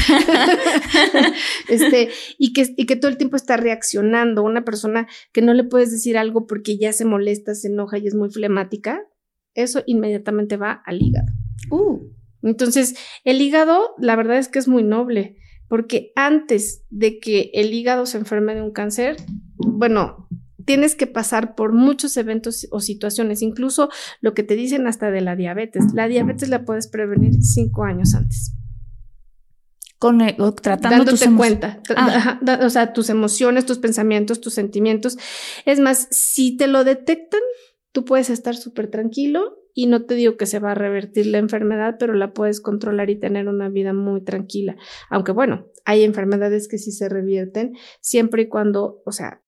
Sí, este, y que, y que todo el tiempo está reaccionando. Una persona que no le puedes decir algo porque ya se molesta, se enoja y es muy flemática, eso inmediatamente va al hígado. Uh. Entonces, el hígado, la verdad es que es muy noble, porque antes de que el hígado se enferme de un cáncer, bueno, tienes que pasar por muchos eventos o situaciones, incluso lo que te dicen hasta de la diabetes. La diabetes la puedes prevenir cinco años antes. Con, o tratando tus Dándote emo- cuenta, Ah. o sea, tus emociones, tus pensamientos, tus sentimientos. Es más, si te lo detectan, tú puedes estar súper tranquilo y no te digo que se va a revertir la enfermedad, pero la puedes controlar y tener una vida muy tranquila. Aunque bueno, hay enfermedades que sí se revierten siempre y cuando, o sea,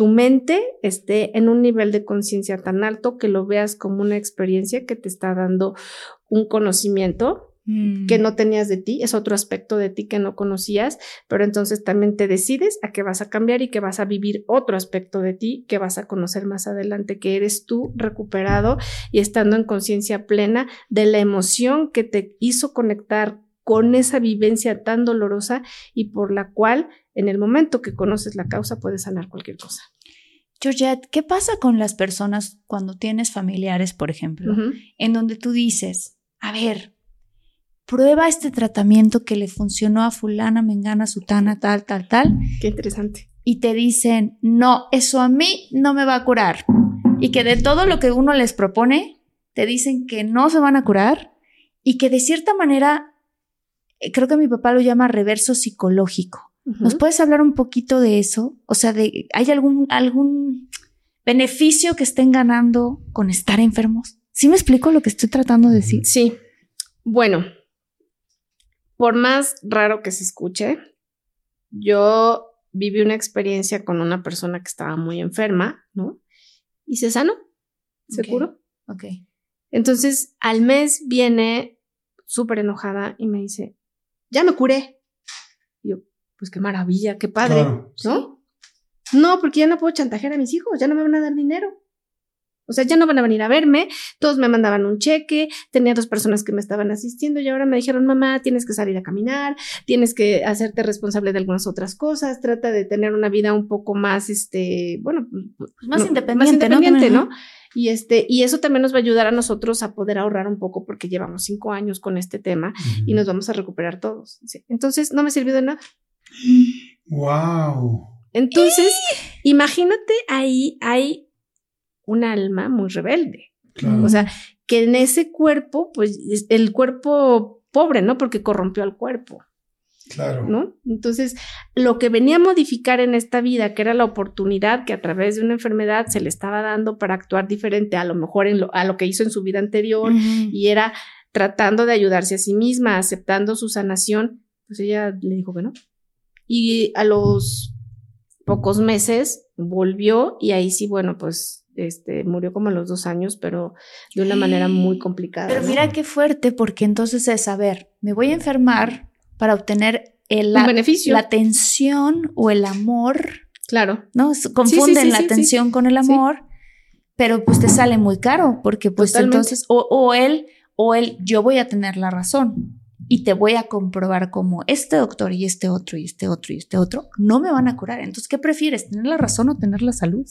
Tu mente esté en un nivel de conciencia tan alto que lo veas como una experiencia que te está dando un conocimiento Mm. que no tenías de ti, es otro aspecto de ti que no conocías, pero entonces también te decides a que vas a cambiar y que vas a vivir otro aspecto de ti que vas a conocer más adelante, que eres tú recuperado y estando en conciencia plena de la emoción que te hizo conectar con esa vivencia tan dolorosa y por la cual en el momento que conoces la causa puedes sanar cualquier cosa. Georgette, ¿qué pasa con las personas cuando tienes familiares, por ejemplo, en donde tú dices, a ver, prueba este tratamiento que le funcionó a fulana, mengana, sutana, tal, tal, tal, Qué interesante. y te dicen, no, eso a mí no me va a curar. Y que de todo lo que uno les propone, te dicen que no se van a curar y que de cierta manera, eh, creo que mi papá lo llama reverso psicológico. ¿Nos puedes hablar un poquito de eso? O sea, de, ¿hay algún, algún beneficio que estén ganando con estar enfermos? ¿Sí me explico lo que estoy tratando de decir? Sí. Bueno, por más raro que se escuche, yo viví una experiencia con una persona que estaba muy enferma, ¿no? Y se sanó, se curó. Ok. Entonces, al mes viene súper enojada y me dice, ya me curé. Pues qué maravilla, qué padre, Claro. ¿no? No, porque ya no puedo chantajear a mis hijos, ya no me van a dar dinero. O sea, ya no van a venir a verme, todos me mandaban un cheque, tenía dos personas que me estaban asistiendo y ahora me dijeron, mamá, tienes que salir a caminar, tienes que hacerte responsable de algunas otras cosas, trata de tener una vida un poco más, este, bueno, pues, Más no, independiente, más independiente, ¿no? ¿no? Y este, y eso también nos va a ayudar a nosotros a poder ahorrar un poco porque llevamos cinco años con este tema y nos vamos a recuperar todos. Sí. Entonces, no me sirvió de nada. Wow. Entonces, imagínate ahí hay un alma muy rebelde. Claro. O sea, que en ese cuerpo, pues es el cuerpo pobre, ¿no? Porque corrompió al cuerpo, claro. ¿no? Entonces, lo que venía a modificar en esta vida, que era la oportunidad que a través de una enfermedad se le estaba dando para actuar diferente a lo mejor en lo, a lo que hizo en su vida anterior, y era tratando de ayudarse a sí misma, aceptando su sanación, pues ella le dijo que no. Y a los pocos meses volvió y ahí sí, bueno, pues este murió como a los dos años, pero de una manera muy complicada. Pero ¿no? mira qué fuerte, porque entonces es, a ver, me voy a enfermar para obtener el, la, beneficio. la atención o el amor, Claro. ¿no? Confunden sí, la sí, atención con el amor, pero pues te sale muy caro, porque pues Totalmente. entonces, o, o él, o él, yo voy a tener la razón. Y te voy a comprobar como este doctor y este otro y este otro y este otro no me van a curar. Entonces, ¿qué prefieres? ¿Tener la razón o tener la salud?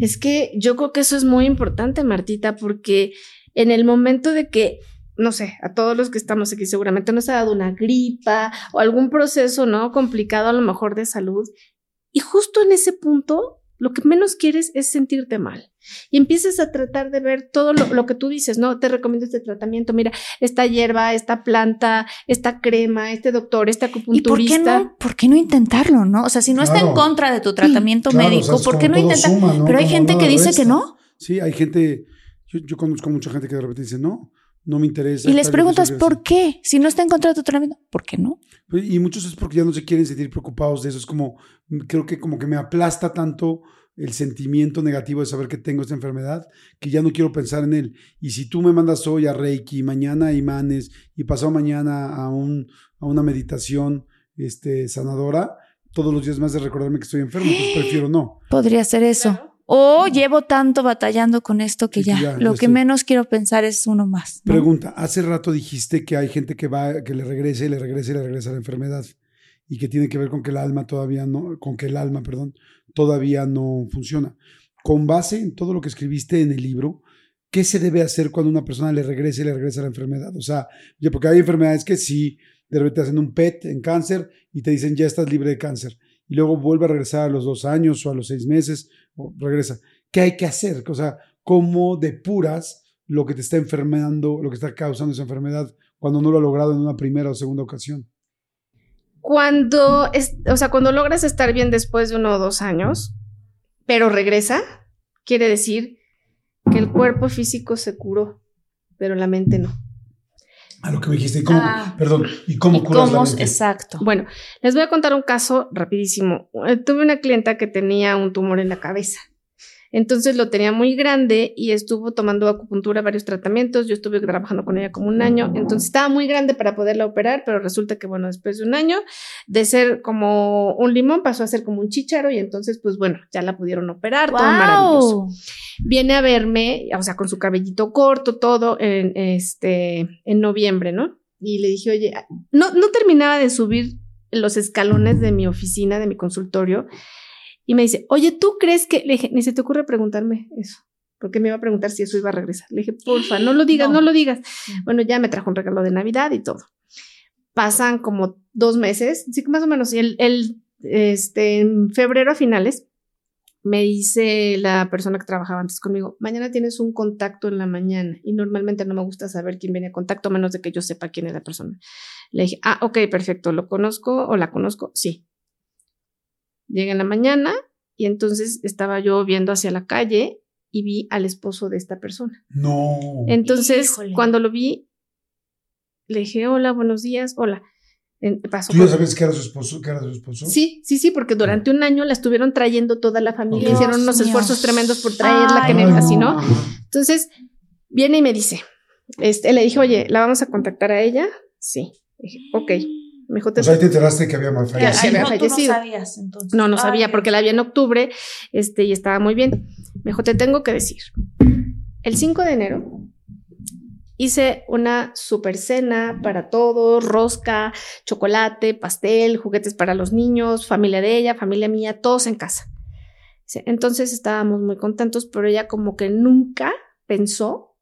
Es que yo creo que eso es muy importante, Martita, porque en el momento de que, no sé, a todos los que estamos aquí seguramente nos ha dado una gripa o algún proceso, ¿no? Complicado a lo mejor de salud. Y justo en ese punto lo que menos quieres es sentirte mal. Y empiezas a tratar de ver todo lo, que tú dices, ¿no? Te recomiendo este tratamiento, mira, esta hierba, esta planta, esta crema, este doctor, este acupunturista. ¿Y por qué no, por qué no intentarlo, no? O sea, si no está en contra de tu tratamiento médico, ¿por qué no intentar? Pero hay gente que dice que no. Sí, hay gente, yo, yo conozco mucha gente que de repente dice, no, no me interesa. Y les preguntas, ¿por qué? Si no está en contra de tu tratamiento, ¿por qué no? Pues, y muchos es porque ya no se quieren sentir preocupados de eso. Es como, creo que como que me aplasta tanto el sentimiento negativo de saber que tengo esta enfermedad que ya no quiero pensar en él. Y si tú me mandas hoy a Reiki, mañana a imanes y pasado mañana a, un, a una meditación este, sanadora, todos los días más de recordarme que estoy enfermo, pues prefiero no. Podría ser eso. O llevo tanto batallando con esto que, ya, lo que menos quiero pensar es uno más. Pregunta, hace rato dijiste que hay gente que va, que le regrese, le regrese, le regresa la enfermedad y que tiene que ver con que el alma todavía no, con que el alma, perdón, todavía no funciona. Con base en todo lo que escribiste en el libro, ¿qué se debe hacer cuando una persona le regrese, le regresa la enfermedad? O sea, porque hay enfermedades que sí, de repente hacen un PET en cáncer y te dicen ya estás libre de cáncer y luego vuelve a regresar a los dos años o a los seis meses, regresa. ¿Qué hay que hacer? O sea, ¿cómo depuras lo que te está enfermando, lo que está causando esa enfermedad cuando no lo ha logrado en una primera o segunda ocasión? Cuando, es, o sea, cuando logras estar bien después de uno o dos años, pero regresa, quiere decir que el cuerpo físico se curó, pero la mente no. A lo que me dijiste, ¿y cómo, ah. perdón, ¿y cómo curas la mente? Exacto. Bueno, les voy a contar un caso rapidísimo. Eh, tuve una clienta que tenía un tumor en la cabeza. Entonces lo tenía muy grande y estuvo tomando acupuntura, varios tratamientos. Yo estuve trabajando con ella como un año. Entonces estaba muy grande para poderla operar, pero resulta que, bueno, después de un año, de ser como un limón, pasó a ser como un chícharo y entonces, pues bueno, ya la pudieron operar, todo maravilloso. Viene a verme, o sea, con su cabellito corto, todo, en, este, en noviembre, ¿no? Y le dije, oye, no, no terminaba de subir los escalones de mi oficina, de mi consultorio y me dice, oye, ¿tú crees que? Le dije, ni se te ocurre preguntarme eso. Porque me iba a preguntar si eso iba a regresar. Le dije, porfa, no lo digas, no, lo digas. Bueno, ya me trajo un regalo de Navidad y todo. Pasan como dos meses, sí, más o menos. Y el, el, este, en febrero a finales, me dice la persona que trabajaba antes conmigo, mañana tienes un contacto en la mañana y normalmente no me gusta saber quién viene a contacto menos de que yo sepa quién es la persona. Le dije, ah, ok, perfecto, ¿lo conozco o la conozco? Sí. Llegué en la mañana y entonces estaba yo viendo hacia la calle y vi al esposo de esta persona. No. Entonces, cuando lo vi, le dije, hola, buenos días, hola. Pasó ¿Tú ya sabes que era su esposo? Que era su esposo? Sí, sí, sí, porque durante un año la estuvieron trayendo toda la familia, hicieron unos esfuerzos tremendos por traerla, que así, ¿no? Entonces, viene y me dice, este, le dije, oye, ¿la vamos a contactar a ella? Sí. dije, ok. Me dijo, te... te enteraste que había mal fallecido. no, no sabías entonces. No, no sabía porque la vi en octubre este, y estaba muy bien. Me dijo, te tengo que decir. El 5 de enero hice una super cena para todos, rosca, chocolate, pastel, juguetes para los niños, familia de ella, familia mía, todos en casa. Entonces estábamos muy contentos, pero ella como que nunca pensó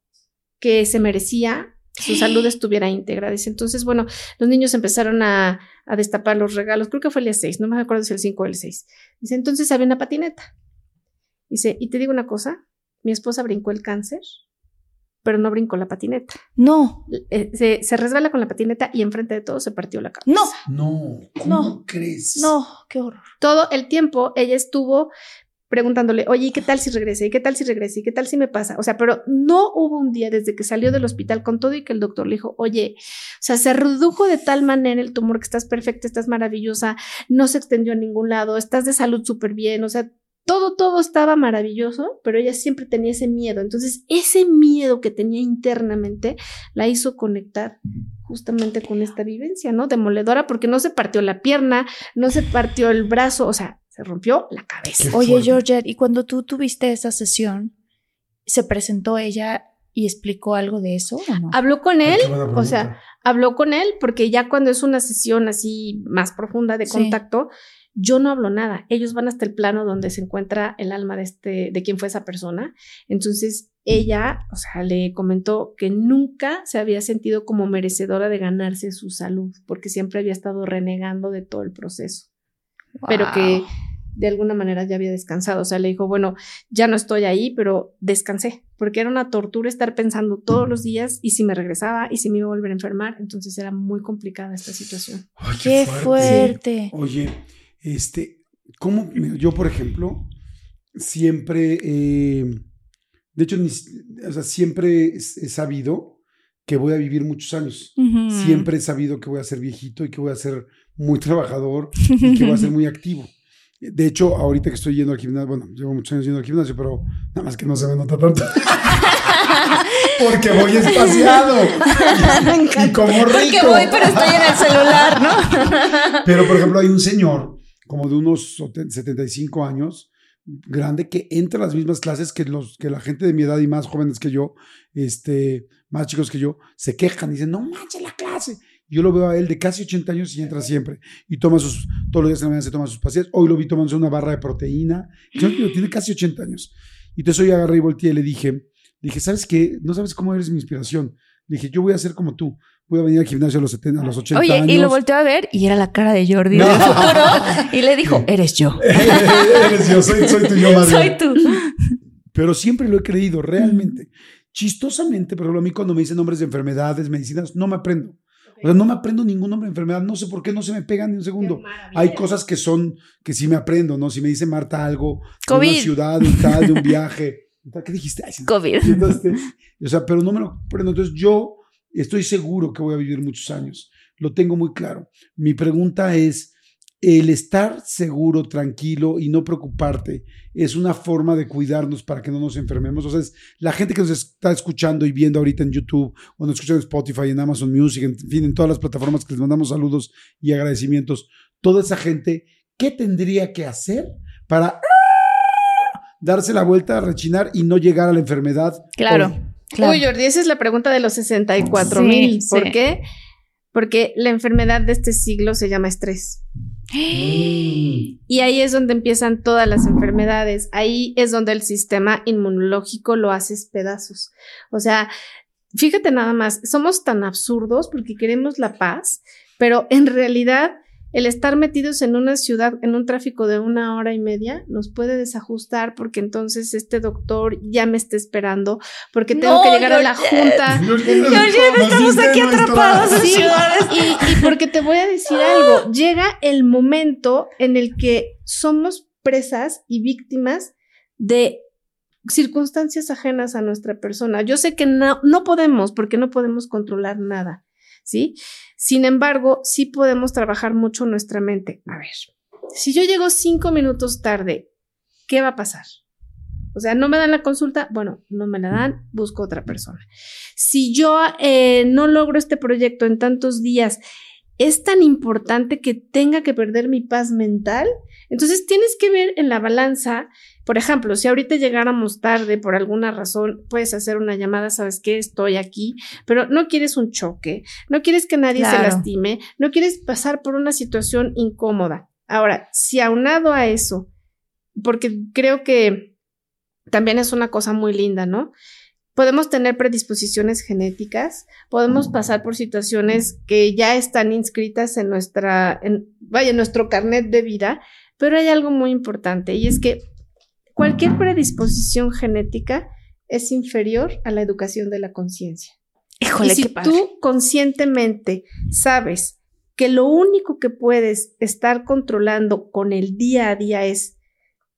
que se merecía su salud estuviera íntegra. Dice, entonces, bueno, los niños empezaron a, destapar los regalos, creo que fue el día 6, no me acuerdo si el 5 o el 6. Dice, entonces había una patineta. Dice, y te digo una cosa, mi esposa brincó el cáncer, pero no brincó la patineta. No. Eh, se, se, resbala con la patineta y enfrente de todo se partió la cabeza. No. No. ¿Cómo no. crees? No, qué horror. Todo el tiempo ella estuvo preguntándole, oye, ¿y qué tal si regrese? ¿Y qué tal si regrese? ¿Y qué tal si me pasa? O sea, pero no hubo un día desde que salió del hospital con todo y que el doctor le dijo, oye, o sea, se redujo de tal manera el tumor que estás perfecta, estás maravillosa, no se extendió a ningún lado, estás de salud súper bien, o sea, todo, todo estaba maravilloso, pero ella siempre tenía ese miedo. Entonces, ese miedo que tenía internamente la hizo conectar justamente con esta vivencia, ¿no? Demoledora, porque no se partió la pierna, no se partió el brazo, o sea, se rompió la cabeza. Oye, Georgette, y cuando tú tuviste esa sesión, se presentó ella y explicó algo de eso o no? Habló con él, o sea, habló con él porque ya cuando es una sesión así más profunda de Sí. contacto, yo no hablo nada. Ellos van hasta el plano donde se encuentra el alma de este, de quién fue esa persona. Entonces ella, o sea, le comentó que nunca se había sentido como merecedora de ganarse su salud, porque siempre había estado renegando de todo el proceso, pero que de alguna manera ya había descansado. O sea, le dijo, bueno, ya no estoy ahí, pero descansé, porque era una tortura estar pensando todos los días y si me regresaba y si me iba a volver a enfermar. Entonces era muy complicada esta situación. Ay, Qué fuerte. Oye, este, ¿cómo? Yo, por ejemplo, siempre, eh, de hecho, ni o sea, siempre he he sabido que voy a vivir muchos años. Ujú. Siempre he sabido que voy a ser viejito y que voy a ser muy trabajador y que voy a ser muy activo. De hecho, ahorita que estoy yendo al gimnasio, bueno, llevo muchos años yendo al gimnasio, pero nada más que no se me nota tanto. Porque voy espaciado. y, y como rico. Porque voy, pero estoy en el celular, ¿no? Pero, por ejemplo, hay un señor como de unos sote- 75 años, grande, que entra a las mismas clases que, los, que la gente de mi edad y más jóvenes que yo, este, más chicos que yo, se quejan y dicen, no manches la clase. Yo lo veo a él de casi 80 años y entra siempre. Y toma sus, todos los días de la mañana se toma sus pastillas. Hoy lo vi tomándose una barra de proteína. Yo tiene casi 80 años. Y entonces hoy agarré y volteé y le dije, dije, ¿sabes qué? No sabes cómo eres mi inspiración. Le dije, yo voy a ser como tú. Voy a venir al gimnasio a los, 70, a los 80 Oye, años. y lo volteó a ver y era la cara de Jordi No. del futuro. Y le dijo, eres yo. Eres yo, soy, soy tu yo más Soy tú. Pero siempre lo he creído, realmente. Chistosamente, por ejemplo, a mí cuando me dicen nombres de enfermedades, medicinas, no me aprendo. O sea, no me aprendo ningún nombre de enfermedad. No sé por qué no se me pegan ni un segundo. Hay cosas que son, que sí me aprendo, ¿no? Si me dice Marta algo, de COVID. una ciudad, de un tal, de un viaje. ¿Qué dijiste? Ay. COVID. Entonces, o sea, pero no me lo aprendo. Entonces yo estoy seguro que voy a vivir muchos años. Lo tengo muy claro. Mi pregunta es, el estar seguro, tranquilo y no preocuparte es una forma de cuidarnos para que no nos enfermemos. O sea, es la gente que nos está escuchando y viendo ahorita en YouTube o nos escuchan en Spotify, en Amazon Music, en fin, en todas las plataformas que les mandamos saludos y agradecimientos. Toda esa gente, ¿qué tendría que hacer para darse la vuelta, rechinar y no llegar a la enfermedad? Claro. hoy? claro. Uy, Jordi, esa es la pregunta de los 64 mil. Sí, ¿Por sí. qué? Porque la enfermedad de este siglo se llama estrés. Y ahí es donde empiezan todas las enfermedades. Ahí es donde el sistema inmunológico lo haces pedazos. O sea, fíjate nada más, somos tan absurdos porque queremos la paz, pero en realidad el estar metidos en una ciudad, en un tráfico de una hora y media, nos puede desajustar porque entonces este doctor ya me está esperando, porque tengo No, que llegar a la junta. Estamos aquí atrapados en Sí, y, y porque te voy a decir algo, llega el momento en el que somos presas y víctimas de circunstancias ajenas a nuestra persona. Yo sé que no, no podemos, porque no podemos controlar nada, ¿sí? Sin embargo, sí podemos trabajar mucho nuestra mente. A ver, si yo llego cinco minutos tarde, ¿qué va a pasar? O sea, no me dan la consulta, bueno, no me la dan, busco otra persona. Si yo eh, no logro este proyecto en tantos días, es tan importante que tenga que perder mi paz mental. Entonces tienes que ver en la balanza, por ejemplo, si ahorita llegáramos tarde por alguna razón, puedes hacer una llamada, sabes que estoy aquí, pero no quieres un choque, no quieres que nadie se lastime, no quieres pasar por una situación incómoda. Ahora, si aunado a eso, porque creo que también es una cosa muy linda, ¿no? Podemos tener predisposiciones genéticas, podemos pasar por situaciones que ya están inscritas en nuestra, en, vaya, en nuestro carnet de vida, pero hay algo muy importante y es que cualquier predisposición genética es inferior a la educación de la conciencia. Híjole, y si qué padre. tú conscientemente sabes que lo único que puedes estar controlando con el día a día es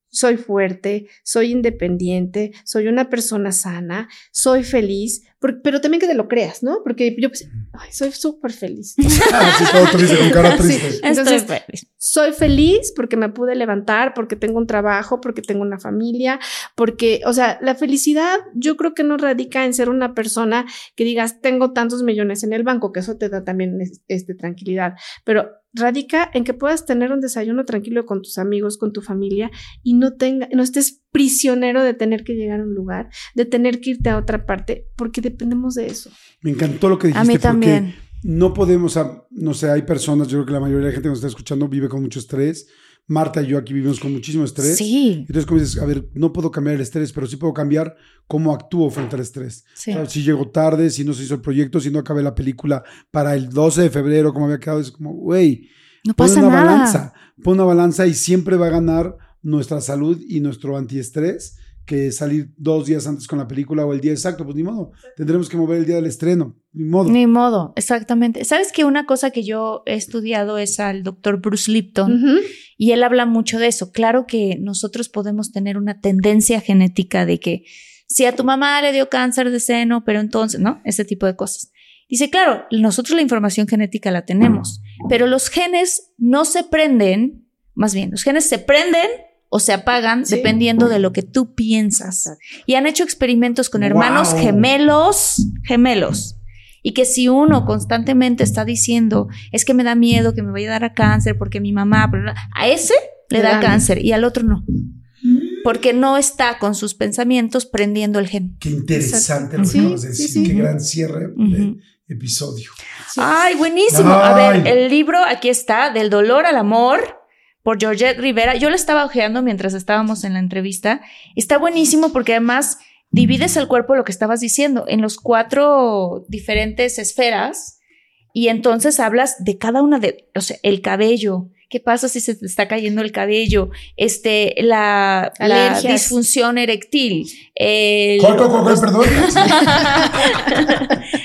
soy fuerte, soy independiente, soy una persona sana, soy feliz, por- pero también que te lo creas, ¿no? Porque yo ay, soy súper feliz. Ah, sí, todo triste, con cara Sí. Estoy Entonces, feliz. soy feliz porque me pude levantar, porque tengo un trabajo, porque tengo una familia, porque, o sea, la felicidad yo creo que no radica en ser una persona que digas, tengo tantos millones en el banco, que eso te da también este, tranquilidad, pero radica en que puedas tener un desayuno tranquilo con tus amigos, con tu familia y no tenga, no estés prisionero de tener que llegar a un lugar, de tener que irte a otra parte, porque dependemos de eso. Me encantó lo que dijiste. A mí también no podemos, no sé, hay personas, yo creo que la mayoría de la gente que nos está escuchando vive con mucho estrés. Marta y yo aquí vivimos con muchísimo estrés. Sí. Entonces, como dices, a ver, no puedo cambiar el estrés, pero sí puedo cambiar cómo actúo frente al estrés. si llego tarde, si no se hizo el proyecto, si no acabé la película para el 12 de febrero, como había quedado, es como, güey, no pasa pon una nada. balanza, pon una balanza y siempre va a ganar nuestra salud y nuestro antiestrés que salir dos días antes con la película o el día exacto, pues ni modo, tendremos que mover el día del estreno, ni modo. Ni modo, exactamente. Sabes que una cosa que yo he estudiado es al doctor Bruce Lipton y él habla mucho de eso. Claro que nosotros podemos tener una tendencia genética de que si a tu mamá le dio cáncer de seno, pero entonces, ¿no? Ese tipo de cosas. Dice, claro, nosotros la información genética la tenemos, pero los genes no se prenden, más bien, los genes se prenden o se apagan dependiendo de lo que tú piensas. Y han hecho experimentos con hermanos gemelos, gemelos. Y que si uno constantemente está diciendo, es que me da miedo que me vaya a dar a cáncer porque mi mamá, a ese le da cáncer y al otro no. Porque no está con sus pensamientos prendiendo el gen. Qué interesante lo que acabas de decir. Qué gran cierre de episodio. Ay, buenísimo. A ver, el libro aquí está, Del dolor al amor por Georgette Rivera. Yo lo estaba ojeando mientras estábamos en la entrevista. Está buenísimo porque además divides el cuerpo, lo que estabas diciendo, en los cuatro diferentes esferas y entonces hablas de cada una de, o sea, el cabello, ¿Qué pasa si se te está cayendo el cabello? Este, la, la disfunción erectil. El... perdón.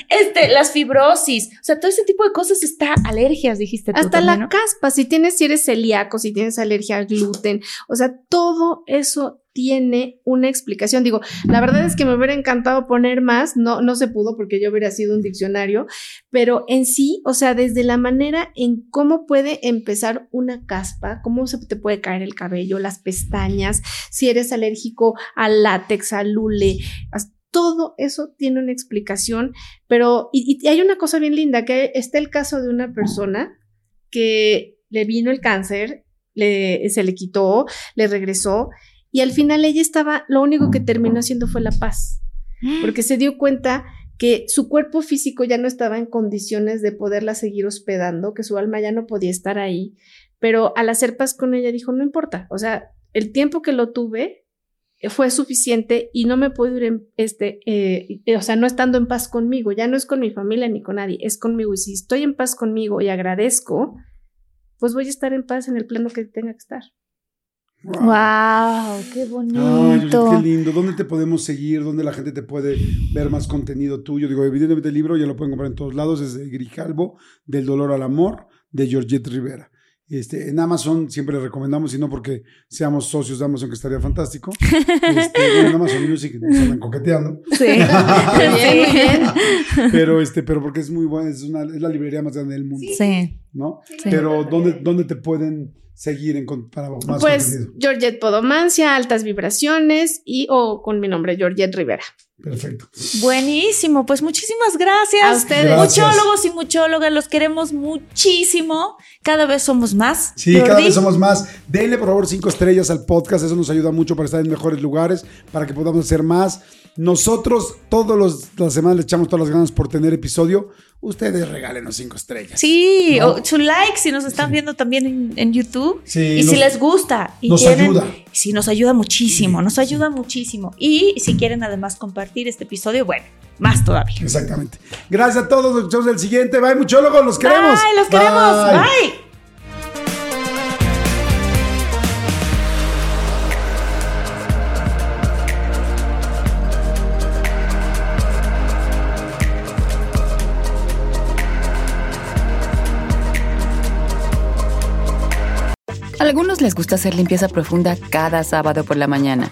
este, las fibrosis. O sea, todo ese tipo de cosas está alergias, dijiste tú. Hasta la caspa, si tienes, si eres celíaco, si tienes alergia al gluten. O sea, todo eso tiene una explicación. Digo, la verdad es que me hubiera encantado poner más, no, no se pudo porque yo hubiera sido un diccionario, pero en sí, o sea, desde la manera en cómo puede empezar una caspa, cómo se te puede caer el cabello, las pestañas, si eres alérgico al látex, al lule, todo eso tiene una explicación, pero y, y hay una cosa bien linda, que está el caso de una persona que le vino el cáncer, le, se le quitó, le regresó y al final ella estaba, lo único que terminó haciendo fue la paz, porque se dio cuenta que su cuerpo físico ya no estaba en condiciones de poderla seguir hospedando, que su alma ya no podía estar ahí, pero al hacer paz con ella dijo, no importa, o sea, el tiempo que lo tuve fue suficiente y no me puedo ir en este, eh, o sea, no estando en paz conmigo, ya no es con mi familia ni con nadie, es conmigo y si estoy en paz conmigo y agradezco, pues voy a estar en paz en el plano que tenga que estar. Wow. qué bonito. qué lindo. ¿Dónde te podemos seguir? ¿Dónde la gente te puede ver más contenido tuyo? Digo, evidentemente el libro ya lo pueden comprar en todos lados, es de Grijalvo, del dolor al amor, de Georgette Rivera. Este, en Amazon siempre le recomendamos, y no porque seamos socios de Amazon, que estaría fantástico. Este, en Amazon Music nos andan coqueteando. Sí. bien. Pero, este, pero porque es muy buena, es, una, es la librería más grande del mundo. Sí. ¿No? Pero, ¿dónde, ¿dónde te pueden seguir en, para más pues, Georgette Podomancia, Altas Vibraciones y o con mi nombre, Georgette Rivera. Perfecto. Buenísimo, pues muchísimas gracias. A ustedes. Muchólogos y muchólogas, los queremos muchísimo. Cada vez somos más. Sí, cada vez somos más. Denle por favor cinco estrellas al podcast, eso nos ayuda mucho para estar en mejores lugares, para que podamos hacer más. Nosotros todas las semanas le echamos todas las ganas por tener episodio. Ustedes regálenos cinco estrellas. Sí, o su like si nos están viendo también en, YouTube. Sí, y si les gusta. Y nos ayuda. Sí, nos ayuda muchísimo, nos ayuda muchísimo. Y si quieren además compartir este episodio, bueno, más todavía. Exactamente. Gracias a todos, nos vemos el siguiente. Bye, muchólogos, los queremos. Bye, los queremos. Bye. algunos les gusta hacer limpieza profunda cada sábado por la mañana.